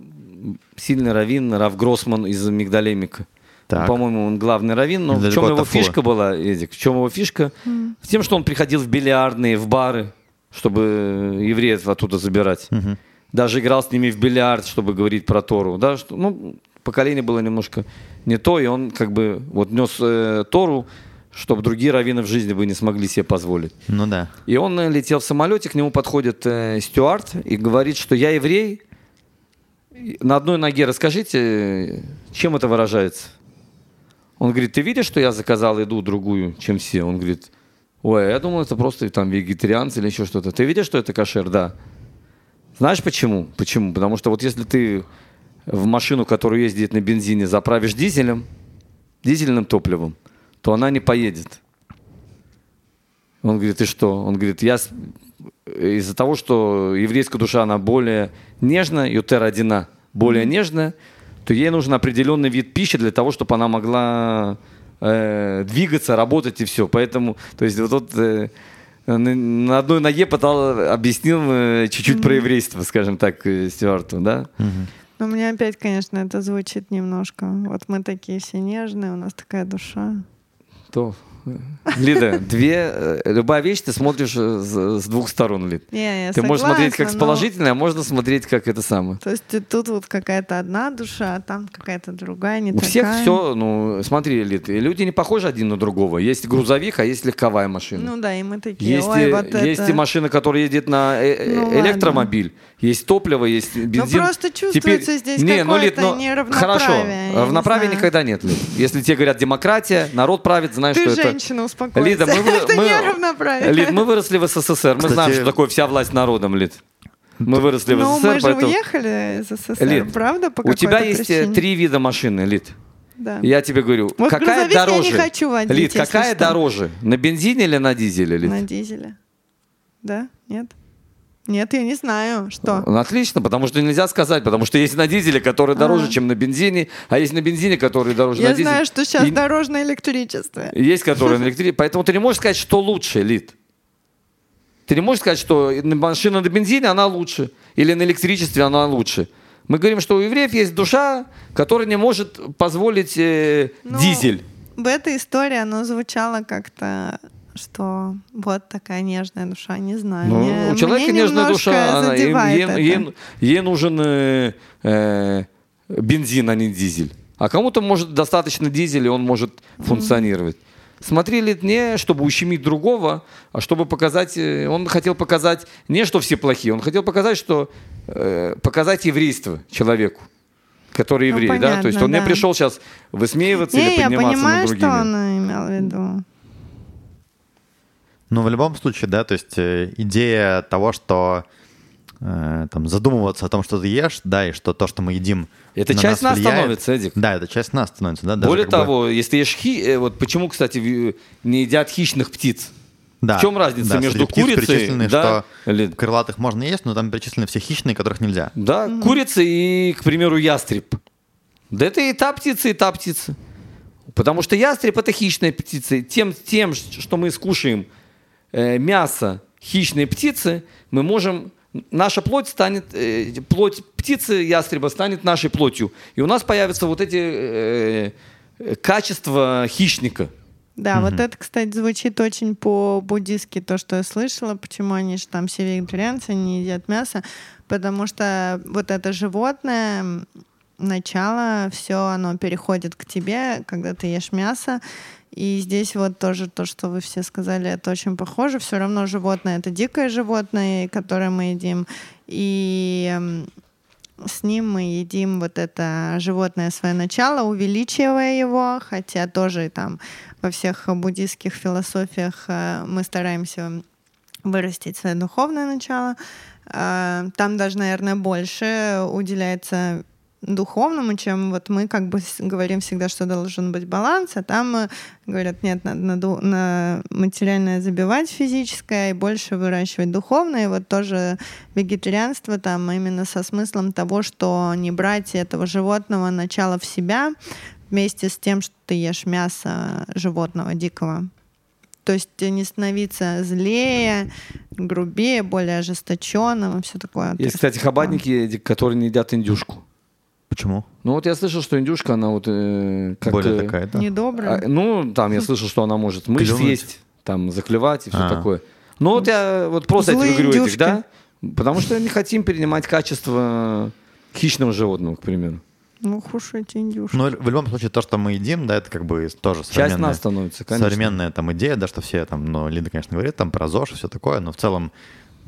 сильный раввин, Рав Гроссман из Мигдалемика. Так. По-моему, он главный раввин, но в Недалеко чем от его Афула. фишка была, Эдик? В чем его фишка? В тем, что он приходил в бильярдные, в бары, чтобы евреев оттуда забирать. Даже играл с ними в бильярд, чтобы говорить про Тору. Да, что, ну, поколение было немножко не то, и он как бы вот нес э, Тору, чтобы другие раввины в жизни бы не смогли себе позволить. Ну да. И он э, летел в самолете, к нему подходит э, стюард и говорит, что я еврей. На одной ноге расскажите, чем это выражается. Он говорит, ты видишь, что я заказал еду другую, чем все? Он говорит, ой, я думал, это просто там вегетарианцы или еще что-то. Ты видишь, что это кошер? Да. Знаешь почему? Почему? Потому что вот если ты в машину, которая ездит на бензине, заправишь дизелем, дизельным топливом, то она не поедет. Он говорит, и что? Он говорит, я из-за того, что еврейская душа, она более нежная, ютер одина, более нежная, то ей нужен определенный вид пищи для того, чтобы она могла э, двигаться, работать и все. Поэтому, то есть вот тут э, на, на одной ноге пытал, объяснил э, чуть-чуть про еврейство, скажем так, э, Стюарту, да? Но мне опять, конечно, это звучит немножко. Вот мы такие все нежные, у нас такая душа. То Лида, две, э, любая вещь ты смотришь э, с, с двух сторон, Лид. Не, я Ты можешь смотреть как с согласна, но- положительной, а можно смотреть как это самое. То есть тут вот какая-то одна душа, а там какая-то другая, не У такая. всех все, ну, смотри, Лид, люди не похожи один на другого. Есть грузовик, а есть легковая машина. Ну да, и мы такие, Есть, ой, и, вот есть это... и машина, которая едет на э- э- Ну ладно. электромобиль, есть топливо, есть бензин. просто чувствуется здесь не, ну, Лид, какое-то ну, неравноправие, Хорошо, я не равноправия знаю. никогда нет, Лид. Если тебе говорят демократия, народ правит, знаешь, Ты что это... женщина, успокойся. Лида, мы, вы- это мы-. Лид, мы выросли в СССР, мы Кстати- знаем, что такое вся власть народом, Лид. Мы выросли в Ну, СССР, мы же поэтому... уехали из СССР, Лид, правда, по у тебя есть э, причине? три вида машины, Лид. Да. Я тебе говорю, Вот какая грузовик я не дороже? хочу водить, Лид, какая что. дороже? На бензине или на дизеле, Лид? На дизеле. Да? Нет? Нет, я не знаю, что. Ну, Отлично, потому что нельзя сказать, потому что есть на дизеле, который дороже, А. чем на бензине, а есть на бензине, который дороже Я на дизеле. знаю, что сейчас И- дорожное электричество. и Есть которые на электрике, поэтому ты не можешь сказать, что лучше, Лид. Ты не можешь сказать, что на- машина на бензине, она лучше, или на электричестве она лучше. Мы говорим, что у евреев есть душа, которая не может позволить э, Ну, дизель. В этой истории оно звучало как-то, что вот такая нежная душа, не знаю. Ну, Мне- у человека мне нежная душа, она- ей, ей- это. ей- нужен э, э, бензин, а не дизель. А кому-то может достаточно дизеля, и он может функционировать. Смотри, Лид, не чтобы ущемить другого, а чтобы показать, э, он хотел показать не, что все плохие, он хотел показать, что э, показать еврейство человеку, который Ну, еврей, да, то есть понятно, он не да. пришел сейчас высмеиваться Не, или я подниматься понимаю, над другими. что он имел в виду. Ну, в любом случае, да, то есть э, идея того, что э, там задумываться о том, что ты ешь, да, и что то, что мы едим, Это на часть нас влияет. становится, Эдик. Да, это часть нас становится, да. даже Более как бы- того, если ешь хи, э, вот почему, кстати, ви- не едят хищных птиц? да, в чем разница да, между птиц курицей, да, что или- крылатых можно есть, но там перечислены все хищные, которых нельзя. Да, курица и, к примеру, ястреб. Да это и та птица, и та птица. Потому что ястреб это хищная птица. Тем, тем, что мы скушаем э, мясо хищной птицы, мы можем наша плоть станет, э, плоть птицы ястреба станет нашей плотью. И у нас появятся вот эти э, э, качества хищника. Да, вот это, кстати, звучит очень по-буддистски, то, что я слышала, почему они же там все вегетарианцы, не едят мясо, потому что вот это животное, начало, все оно переходит к тебе, когда ты ешь мясо, и здесь вот тоже то, что вы все сказали, это очень похоже. Все равно животное — это дикое животное, которое мы едим, и с ним мы едим вот это животное свое начало, увеличивая его, хотя тоже там во всех буддийских философиях э, мы стараемся вырастить свое духовное начало. Э, Там даже, наверное, больше уделяется духовному, чем вот мы как бы говорим всегда, что должен быть баланс, а там э, говорят, нет, надо на, на материальное забивать физическое и больше выращивать духовное. И вот тоже вегетарианство там именно со смыслом того, что не брать этого животного начала в себя вместе с тем, что ты ешь мясо животного дикого. То есть не становиться злее, грубее, более ожесточенным и все такое. Есть, кстати, хабадники, Эдик, которые не едят индюшку. Почему? Ну вот я слышал, что индюшка, она вот э, как... Более такая, да? Недобрая. А, ну, там я слышал, что она может мышь Клюнуть. съесть, там заклевать и все А. такое. Ну вот я вот просто я Злые тебе говорю, индюшки. да? Потому что не хотим перенимать качество хищного животного, к примеру. Ну, уж эти индюшки. Ну, в любом случае, то, что мы едим, да, это как бы тоже Часть современная, нас становится, конечно. современная там идея, да, что все там, ну, Лида, конечно, говорит там про ЗОЖ и все такое, но в целом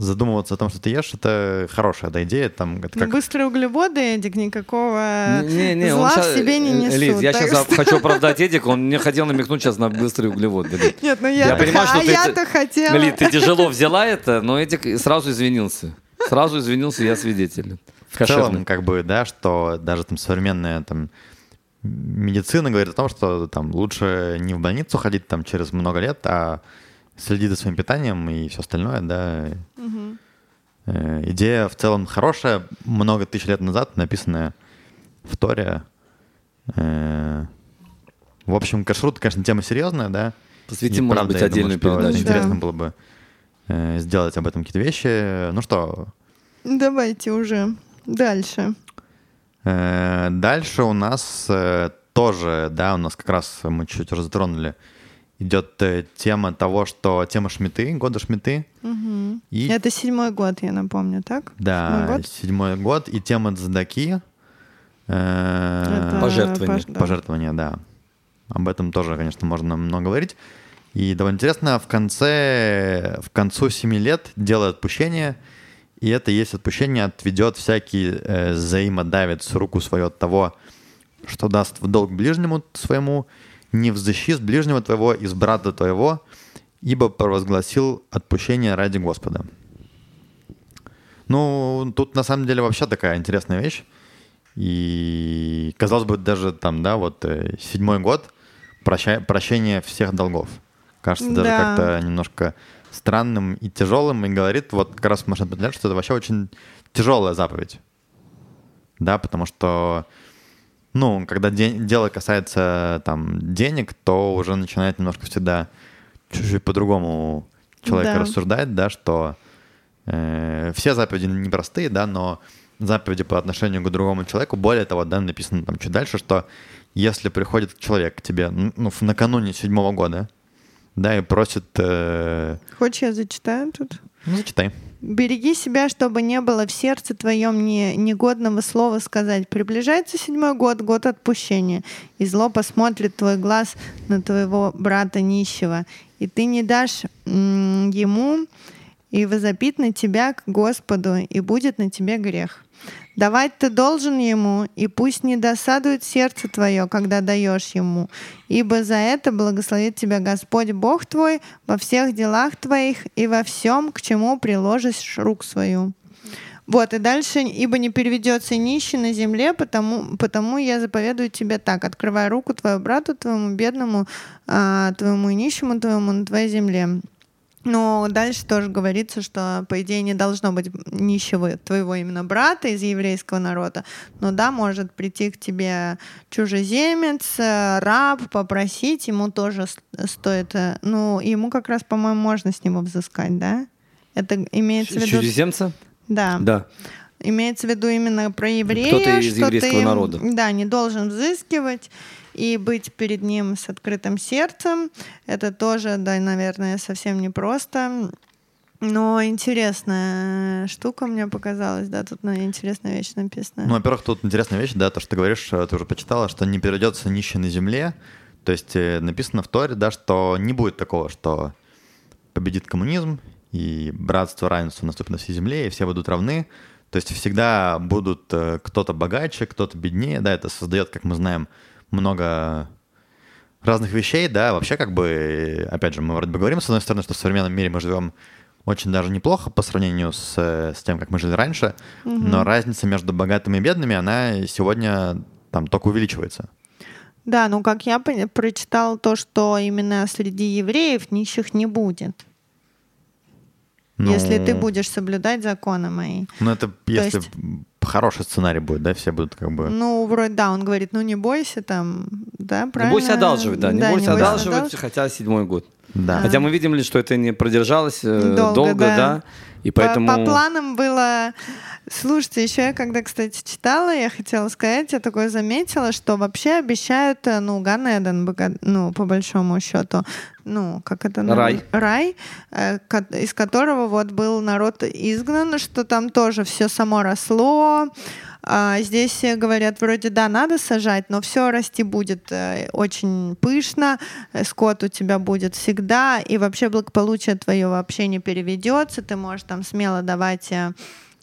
задумываться о том, что ты ешь, это хорошая да, идея, там, это Ну, как... Быстрые углеводы, Эдик, никакого Не-не, он зла щас- в себе не э, несут. Лиз, я сейчас что- хочу оправдать Эдика, он мне хотел намекнуть сейчас на быстрый углевод. Лид. Нет, ну Я я, понимаю, что а ты- я-то хотела. Лид, ты тяжело взяла это, но Эдик сразу извинился. Сразу извинился, я свидетель. В целом, Кошерный. как бы, да, что даже там современная там медицина говорит о том, что там лучше не в больницу ходить там через много лет, а следить за своим питанием и все остальное, да. Э, Идея в целом хорошая, много тысяч лет назад написанная в Торе. Э, В общем, кашрут, конечно, тема серьезная, да. Посвятим, может правда, быть, думаю, отдельную что передачу. Интересно Да. было бы э, сделать об этом какие-то вещи. Ну что, Давайте уже дальше. Э, Дальше у нас э, тоже, да, у нас как раз мы чуть-чуть уже затронули идет э, тема того, что тема Шмиты, года Шмиты. Мгм. И Это седьмой год, я напомню, так? да, Седьмой год? седьмой год и тема Цдаки. э, Это Пожертвование. пож- да. Пожертвования, да. Об этом тоже, конечно, можно много говорить. И довольно интересно, в конце, в концу семи лет делает отпущение, и это есть отпущение, отведет всякий э, взаимодавец руку свою от того, что даст в долг ближнему своему, не взыщи с ближнего твоего, из брата твоего, ибо провозгласил отпущение ради Господа. Ну, тут на самом деле вообще такая интересная вещь. И казалось бы, даже там, да, вот э, седьмой год проща- прощение всех долгов. Кажется даже Да. как-то немножко странным и тяжелым, и говорит, вот как раз можно определять, что это вообще очень тяжелая заповедь. Да, потому что, ну, когда де- дело касается там денег, то уже начинает немножко всегда чуть-чуть по-другому человек Да. рассуждать, да, что э, все заповеди непростые, да, но заповеди по отношению к другому человеку, более того, да, написано там чуть дальше, что если приходит человек к тебе, ну, накануне седьмого года, да, и просит, э, Хочешь, я зачитаю тут? ну, зачитай. Береги себя, чтобы не было в сердце твоем ни, негодного слова сказать. Приближается седьмой год, год отпущения, и зло посмотрит твой глаз на твоего брата нищего, и ты не дашь ему, и возопит на тебя к Господу, и будет на тебе грех. Давать ты должен ему, и пусть не досадует сердце твое, когда даешь ему, ибо за это благословит тебя Господь Бог твой во всех делах твоих и во всем, к чему приложишь рук свою. Вот, и дальше, ибо не переведется нищий на земле, потому, потому я заповедую тебе так, открывай руку твоему брату, твоему бедному, а, твоему нищему твоему на твоей земле. Но дальше тоже говорится, что, по идее, не должно быть нищего твоего именно брата из еврейского народа. Но да, может прийти к тебе чужеземец, э, раб, попросить, ему тоже стоит... э, Ну, ему как раз, по-моему, можно с него взыскать, да? Это имеется в виду... Чужеземца? Да. Да. Имеется в виду именно про еврея, Кто-то из что еврейского ты, народа. Да, не должен взыскивать и быть перед ним с открытым сердцем. Это тоже, да, наверное, совсем непросто. Но интересная штука мне показалась, да, тут ну, интересная вещь написана. Ну, во-первых, тут интересная вещь, да, то, что ты говоришь, э, ты уже почитала, что не перейдется нищий на земле. То есть э, написано в Торе, да, что не будет такого, что победит коммунизм, и братство, равенство наступит на всей земле, и все будут равны. То есть всегда будут э, кто-то богаче, кто-то беднее, да, это создает, как мы знаем, много разных вещей, да, вообще как бы, опять же, мы вроде бы говорим, с одной стороны, что в современном мире мы живем очень даже неплохо по сравнению с, э, с тем, как мы жили раньше, но разница между богатыми и бедными, она сегодня там только увеличивается. Да, ну как я прочитал то, что именно среди евреев нищих не будет, Ну, если ты будешь соблюдать законы мои. Ну, это если есть- хороший сценарий будет, да, все будут как бы... Ну, вроде, да, он говорит, ну не бойся там, да, Не правильно? бойся одалживать, да, не бойся одалживать, одалживать. хотя седьмой год. Да. Хотя мы видим ли, что это не продержалось э, Долго, долго, да. да. И По- поэтому... По, планам было... Слушайте, еще я когда, кстати, читала, я хотела сказать, я такое заметила, что вообще обещают, э, ну, Ганеден, ну, по большому счету, ну, как это? на- Рай. Рай, э, из которого вот был народ изгнан, что там тоже все само росло, здесь э, говорят, вроде да, надо сажать, но все расти будет э, очень пышно, э, скот у тебя будет всегда, и вообще благополучие твое вообще не переведется, ты можешь там смело давать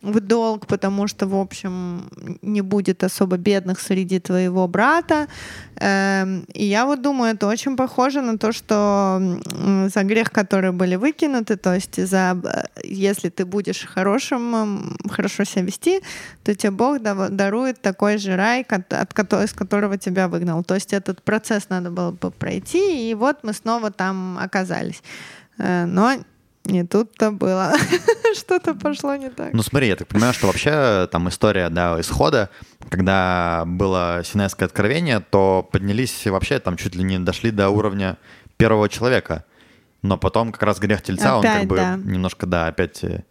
в долг, потому что, в общем, не будет особо бедных среди твоего брата. Эм, И я вот думаю, это очень похоже на то, что за грех, которые были выкинуты, то есть за, э, если ты будешь хорошим, хорошо себя вести, то тебе Бог дарует такой же рай, от кото- из которого тебя выгнал. То есть этот процесс надо было бы пройти, и вот мы снова там оказались. Э, Но не тут-то было. Что-то пошло не так. Ну смотри, я так понимаю, что вообще там история, да, исхода, когда было Синайское откровение, то поднялись вообще там чуть ли не дошли до уровня первого человека. Но потом как раз грех тельца, он Опять, как бы да. немножко, да, опять... э,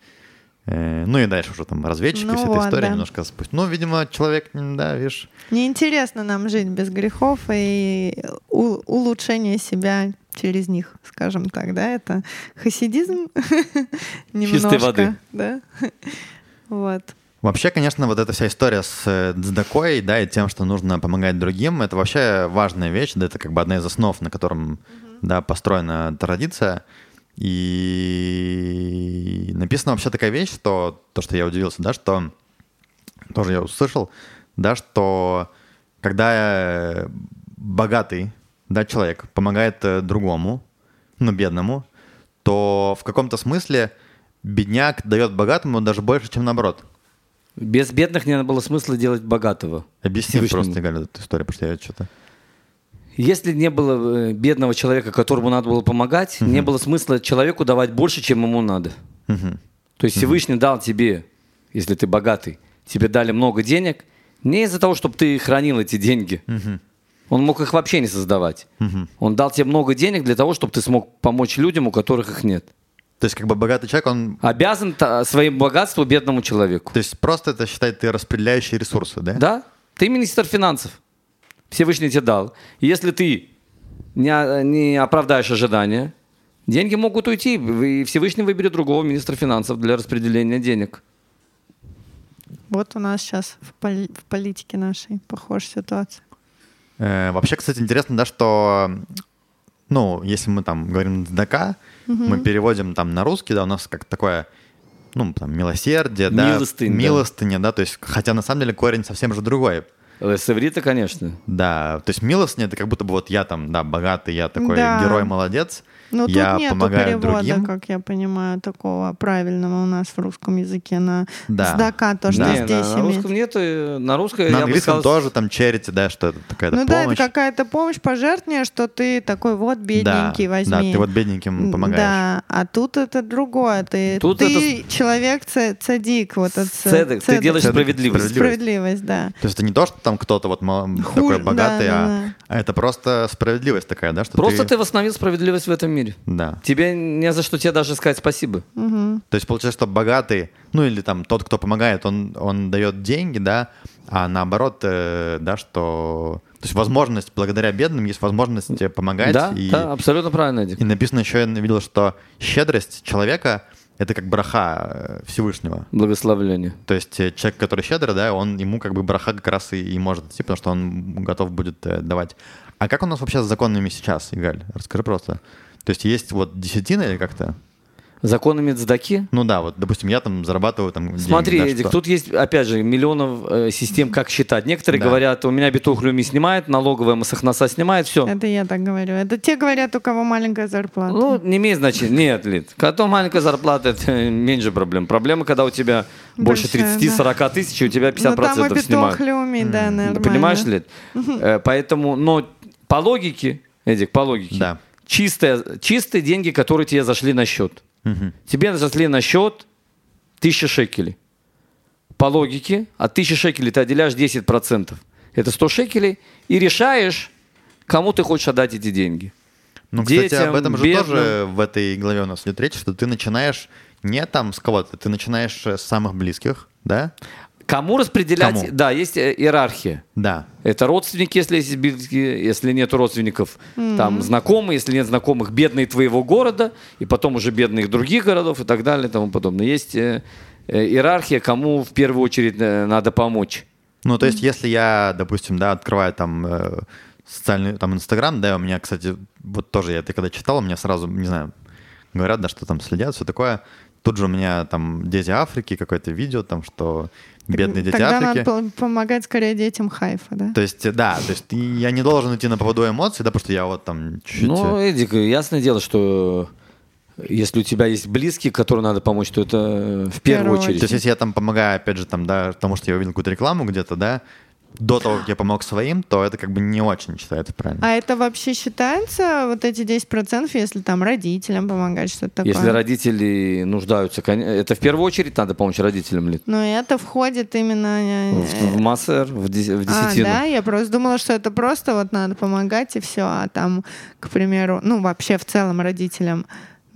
э, ну и дальше уже там разведчики, Ну вся эта вот, история да. немножко спустя. Ну, видимо, человек, да, видишь, Неинтересно нам жить без грехов и улучшение себя через них, скажем так, да, это хасидизм немножко. Чистой воды. Да? Вот. Вообще, конечно, вот эта вся история с э, цдакой, да, и тем, что нужно помогать другим, это вообще важная вещь, да, это как бы одна из основ, на котором, да, построена традиция. И написана вообще такая вещь, что то, что я удивился, да, что тоже я услышал, да, что когда э, богатый, да, человек помогает э, другому, ну, бедному, то в каком-то смысле бедняк дает богатому даже больше, чем наоборот. Без бедных не было смысла делать богатого. Объясни просто, Галя, эту историю, потому что я что-то... Если не было э, бедного человека, которому надо было помогать, не было смысла человеку давать больше, чем ему надо. Мгм. То есть Всевышний дал тебе, если ты богатый, тебе дали много денег, не из-за того, чтобы ты хранил эти деньги. Он мог их вообще не создавать. Он дал тебе много денег для того, чтобы ты смог помочь людям, у которых их нет. То есть как бы богатый человек, он... Обязан своим богатством бедному человеку. То есть просто это считает ты распределяющие ресурсы, да? Да? Ты министр финансов. Всевышний тебе дал. И Если ты не, не оправдаешь ожидания, деньги могут уйти, и Всевышний выберет другого министра финансов для распределения денег. Вот у нас сейчас в, поли- в политике нашей похожая ситуация. Э, вообще, кстати, интересно, да, что, ну, если мы там говорим «цдака», мы переводим там на русский, да, у нас как такое, ну, там, милосердие, да, Милостынь, да. милостыня, да, то есть, хотя на самом деле корень совсем же другой. Э, С иврита, конечно. Да, то есть милостыня это как будто бы вот я там, да, богатый, я такой Да. герой, молодец, Но я Ну, тут нету помогаю перевода, другим. как я понимаю, такого правильного у нас в русском языке на Да. сдака, то, что Да. Не, здесь на, на имеет. русском нет, э, на русском На я бы английском сказал, тоже там charity, да, что это такая Ну да, это помощь. какая-то помощь, пожертвование, что ты такой вот бедненький, да, возьми. Да, ты вот бедненьким помогаешь. Да, а тут это другое. Ты, Тут ты человек ц- цадик, вот этот ц- Цедек, ты цедек. делаешь Цедек, справедливость. справедливость. Да. То есть это не то, что там кто-то вот мал- такой богатый, да, а, да. а это просто справедливость такая, да, что Просто ты восстановил справедливость в этом мире. Да. Тебе не за что тебе даже сказать спасибо. То есть получается, что богатый, ну или там тот, кто помогает, он, он дает деньги, да, а наоборот, э, да, что... То есть возможность, благодаря бедным, есть возможность э, помогать. Да, и, да, абсолютно правильно, Эдик. и написано еще, я видел, что щедрость человека — это как браха э, Всевышнего. Благословление. То есть э, человек, который щедрый, да, он, ему как бы браха как раз и, и может идти, потому что он готов будет э, давать. А как у нас вообще с законами сейчас, Игаль? Расскажи просто. То есть есть вот десятина или как-то? Законами цдаки? Ну да, вот, допустим, я там зарабатываю там деньги, Смотри, да, Эдик, что- тут есть, опять же, миллионов э, систем, как считать. Некоторые Да. говорят, у меня битухлюми снимает, налоговая Масахнаса снимает, все. Это я так говорю. Это те говорят, у кого маленькая зарплата. Ну, не имеет значения. Нет, Лид. Когда маленькая зарплата, это меньше проблем. Проблема, когда у тебя больше Большая, 30-40 тысяч, и у тебя 50% ну, там и снимают. Петухлюми, да, нормально. Понимаешь, Лид? Э, Поэтому, но по логике, Эдик, по логике, Да. Чистые, чистые деньги, которые тебе зашли на счет. Мгм. Тебе зашли на счет 1000 шекелей. По логике, от 1000 шекелей ты отделяешь 10%. Это 100 шекелей и решаешь, кому ты хочешь отдать эти деньги. Ну, кстати, детям, об этом же бедным. тоже в этой главе у нас идет речь, что ты начинаешь не там с кого-то, ты начинаешь с самых близких, да? Кому распределять? Кому? Да, есть э, иерархия. Да. Это родственники, если есть близкие, если нет родственников, там знакомые, если нет знакомых, бедные твоего города, и потом уже бедных других городов и так далее и тому подобное. Есть э, э, иерархия, кому в первую очередь э, надо помочь. Ну, то есть, если я, допустим, да, открываю там э, социальный там Инстаграм, да, у меня, кстати, вот тоже я это когда читал, у меня сразу, не знаю, говорят, да, что там следят, все такое. Тут же у меня там дети Африки, какое-то видео там, что бедные дети Тогда Африки. надо помогать скорее детям Хайфа, да? То есть, да, то есть я не должен идти на поводу эмоций, да, потому что я вот там чуть-чуть... Ну, э, Эдик, ясное дело, что если у тебя есть близкие, которым надо помочь, то это э, в первую первую очередь. То есть, если я там помогаю, опять же, там, да, потому что я увидел какую-то рекламу где-то, да, до того, как я помог своим, то это как бы не очень считается правильно. А это вообще считается, вот эти 10%, если там родителям помогать, что-то такое? Если родители нуждаются, это в первую очередь надо помочь родителям ли? Но это входит именно... э, В, в массер, в, дес- в А, десятину. да, я просто думала, что это просто вот надо помогать и все, а там, к примеру, ну вообще в целом родителям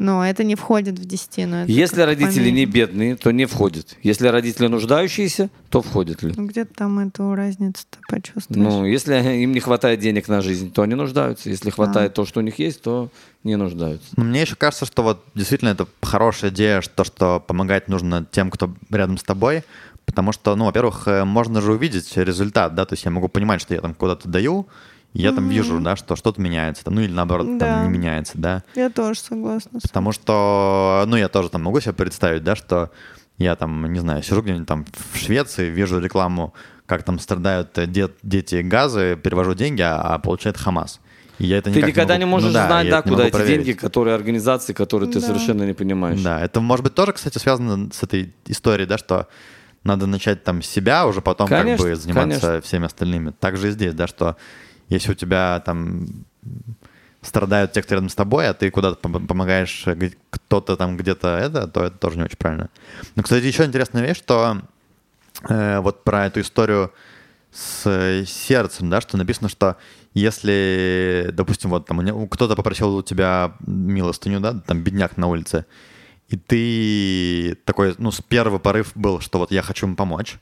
Но это не входит в десятину. Если родители поменьше. не бедные, то не входит. Если родители нуждающиеся, то входит ли? Ну, Где-то там эту разницу-то почувствуешь. Ну, если им не хватает денег на жизнь, то они нуждаются. Если хватает то, что у них есть, то не нуждаются. Но мне еще кажется, что вот действительно это хорошая идея, что, что помогать нужно тем, кто рядом с тобой, потому что, ну, во-первых, э, можно же увидеть результат, да, то есть я могу понимать, что я там куда-то даю, я там вижу, да, что что-то меняется, там, ну или наоборот, Да. там не меняется, да. Я тоже согласна. Потому что, ну, я тоже там могу себе представить, да, что я там, не знаю, сижу где-нибудь там в Швеции, вижу рекламу, как там страдают э, дет- дети газы, перевожу деньги, а, а получает Хамас. И я это Ты никогда не могу- ну можешь да, знать, да, не куда эти проверить. деньги, которые организации, которые ты Да. совершенно не понимаешь. Да, это может быть тоже, кстати, связано с этой историей, да, что надо начать там с себя, уже потом Конечно, как бы заниматься конечно. всеми остальными. Также и здесь, да, что если у тебя там страдают те, кто рядом с тобой, а ты куда-то пом- помогаешь э, кто-то там где-то это, то это тоже не очень правильно. Но, кстати, еще интересная вещь, что э, вот про эту историю с э, сердцем, да, что написано, что если, допустим, вот там кто-то попросил у тебя милостыню, да, там бедняк на улице, и ты такой, ну, с первый порыв был, что вот я хочу ему помочь,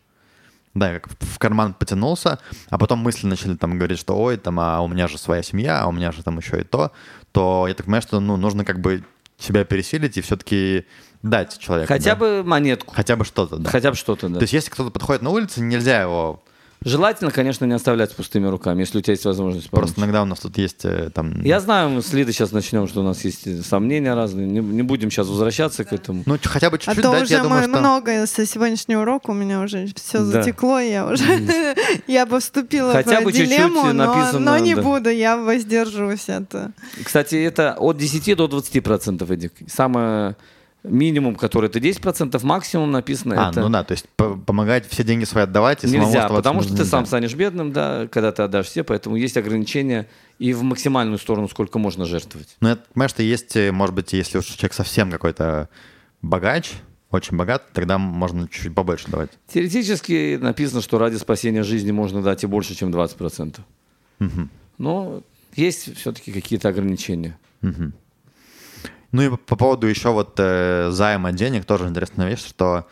да, я как в карман потянулся, а потом мысли начали там говорить, что ой, там, а у меня же своя семья, а у меня же там еще и то, то я так понимаю, что, ну, нужно как бы себя пересилить и все-таки дать человеку. Хотя да. бы монетку. Хотя бы что-то, да. Хотя бы что-то, да. То есть если кто-то подходит на улице, нельзя его... Желательно, конечно, не оставлять с пустыми руками, если у тебя есть возможность помочь. Просто иногда у нас тут есть э, там... Я знаю, мы с Лидой сейчас начнем, что у нас есть э, сомнения разные. Не, не будем сейчас возвращаться к этому. Ну, хотя бы А чуть-чуть то дать, уже я думаю, что... много со сегодняшнего урока у меня уже все Да. затекло, я уже я бы вступила Хотя в бы чуть-чуть дилемму, но, написано, но не да. буду, я воздерживаюсь от. э, Кстати, это от 10 до 20 процентов, Эдик. Самое минимум, который это 10 процентов, максимум написано А, это ну да, то есть по- помогать все деньги свои отдавать и нельзя, потому что нужно ты сам нельзя. станешь бедным, да, когда ты отдашь все, поэтому есть ограничения и в максимальную сторону, сколько можно жертвовать. Ну, я понимаю, что есть, э, может быть, если уж человек совсем какой-то богач, очень богат, тогда можно чуть-чуть побольше давать. Теоретически написано, что ради спасения жизни можно дать и больше, чем 20 процентов. Мгм. Но есть все-таки какие-то ограничения. Мгм. Ну и по- по поводу еще вот э, займа денег тоже интересная вещь, что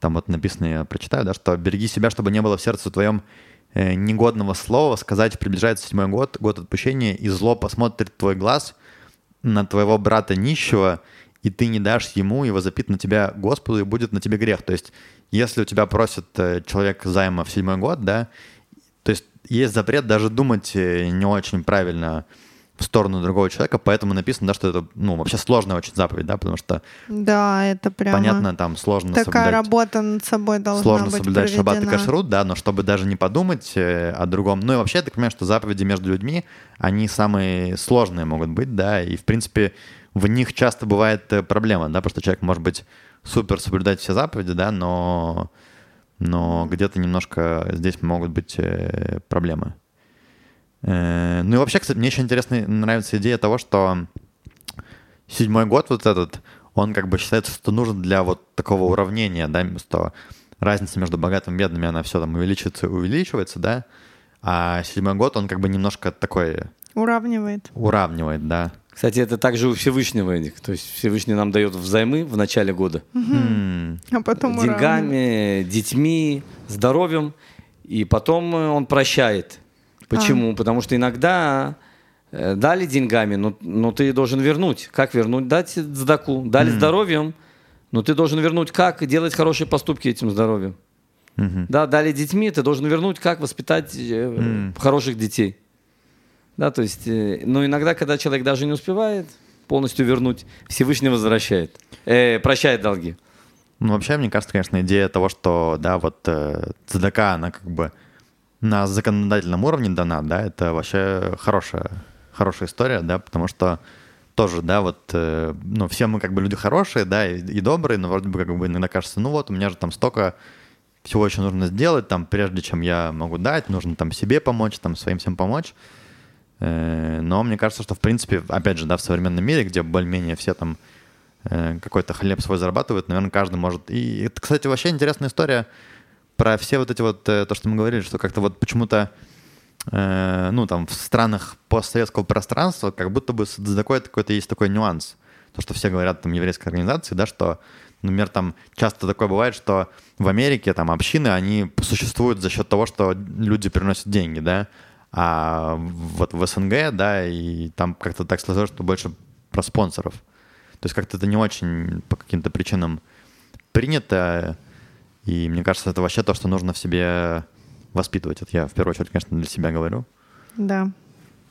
там вот написано, я прочитаю, да, что береги себя, чтобы не было в сердце твоем э, негодного слова, сказать, приближается седьмой год, год отпущения, и зло посмотрит твой глаз на твоего брата нищего, и ты не дашь ему, и возопит на тебя Господу, и будет на тебе грех. То есть, если у тебя просит э, человек займа в седьмой год, да, то есть есть запрет даже думать э, не очень правильно в сторону другого человека, поэтому написано, да, что это, ну, вообще сложная очень заповедь, да, потому что, Да, это прямо понятно, там сложно такая соблюдать, работа над собой должна сложно быть соблюдать шаббат и проведена. кашрут, да, но чтобы даже не подумать э, о другом, ну и вообще, я так понимаю, что заповеди между людьми, они самые сложные могут быть, да, и, в принципе, в них часто бывает э, проблема, да, потому что человек может быть супер соблюдать все заповеди, да, но, но где-то немножко здесь могут быть э, проблемы. Э, Ну и вообще, кстати, мне еще интересно нравится идея того, что седьмой год вот этот, он как бы считается, что нужен для вот такого уравнения, да, что разница между богатыми и бедными, она все там увеличивается и увеличивается, да, а седьмой год, он как бы немножко такой Уравнивает. уравнивает, да. Кстати, это также у Всевышнего, Эдик. То есть Всевышний нам дает взаймы в начале года. А потом уравнивает. деньгами, детьми, здоровьем. И потом он прощает. Почему? А. Потому что иногда э, дали деньгами, но, но ты должен вернуть. Как вернуть? Дать сдаку. Дали здоровьем, но ты должен вернуть. Как делать хорошие поступки этим здоровьем? мгм. Да, дали детьми, ты должен вернуть, как воспитать э, хороших детей. Да, то есть, э, но иногда, когда человек даже не успевает полностью вернуть, Всевышний возвращает, э, прощает долги. Ну, вообще, мне кажется, конечно, идея того, что, да, вот э, цедака, она как бы на законодательном уровне дана, да, это вообще хорошая, хорошая история, да, потому что тоже, да, вот, э, ну, все мы как бы люди хорошие, да, и, и добрые, но вроде бы как бы иногда кажется, ну вот, у меня же там столько всего еще нужно сделать, там, прежде чем я могу дать, нужно там себе помочь, там, своим всем помочь. Э, Но мне кажется, что, в принципе, опять же, да, в современном мире, где более-менее все там э, какой-то хлеб свой зарабатывают, наверное, каждый может. И это, кстати, вообще интересная история про все вот эти вот, э, то, что мы говорили, что как-то вот почему-то, э, ну, там, в странах постсоветского пространства как будто бы какой-то есть такой нюанс. То, что все говорят там еврейской организации, да, что, например, там часто такое бывает, что в Америке там общины, они существуют за счет того, что люди приносят деньги, да, а вот в СНГ, да, и там как-то так сложилось, что больше про спонсоров. То есть как-то это не очень по каким-то причинам принято, и мне кажется, это вообще то, что нужно в себе воспитывать. Это я в первую очередь, конечно, для себя говорю. Да.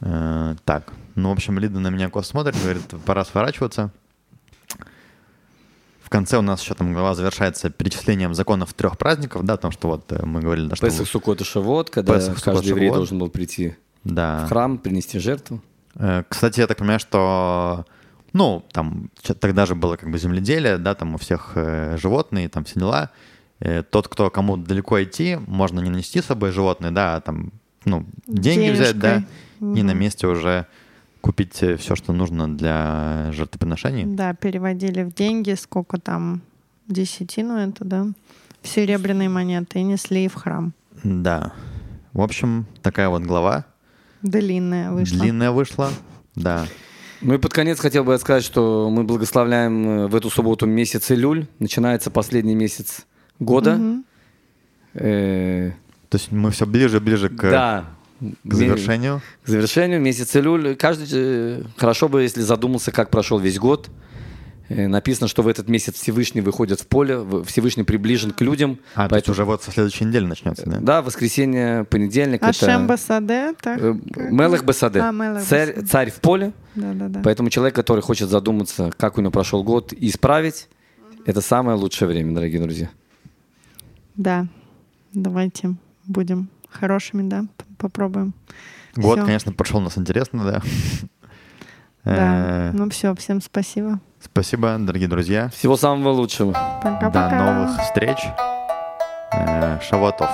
Э, так, ну, в общем, Лида на меня кос смотрит, говорит, пора сворачиваться. В конце у нас еще там глава завершается перечислением законов трех праздников, да, потому что вот э, мы говорили, да, что... Песах, Суккот и Шавот, когда Песах, каждый еврей должен был прийти да. в храм, принести жертву. Э, Кстати, я так понимаю, что, ну, там тогда же было как бы земледелие, да, там у всех э, животные, там все дела. Э, Тот, кто кому далеко идти, можно не нести с собой животные, да, а там, ну, деньги взять, да, Денежкой. и на месте уже купить все, что нужно для жертвоприношений. Да, переводили в деньги, сколько там, десятину это, да, в серебряные монеты и несли в храм. Да. В общем, такая вот глава. Длинная вышла. Длинная вышла. Да. Ну и под конец хотел бы я сказать, что мы благословляем э, в эту субботу месяц Илюль. Начинается последний месяц года. Мгм. Э, То есть мы все ближе и ближе к, Да. к завершению. К завершению месяц Илюль. Каждый э, хорошо бы, если задумался, как прошел весь год. Э, Написано, что в этот месяц Всевышний выходит в поле, Всевышний приближен к людям. А, то есть уже вот со следующей недели начнется, да? Да, воскресенье, понедельник. Ашем это Басаде, так? э, Мелех Басаде. А, Мелех Царь, Басаде. царь в поле. Да-да-да. Поэтому человек, который хочет задуматься, как у него прошел год, и исправить, это самое лучшее время, дорогие друзья. Да. Давайте будем хорошими, да, попробуем. Год, Всё. конечно, прошел у нас интересно, да. Да. Э, Ну все, всем спасибо. Спасибо, дорогие друзья. Всего самого лучшего. Пока-пока. До новых встреч. Э, Шавуатов.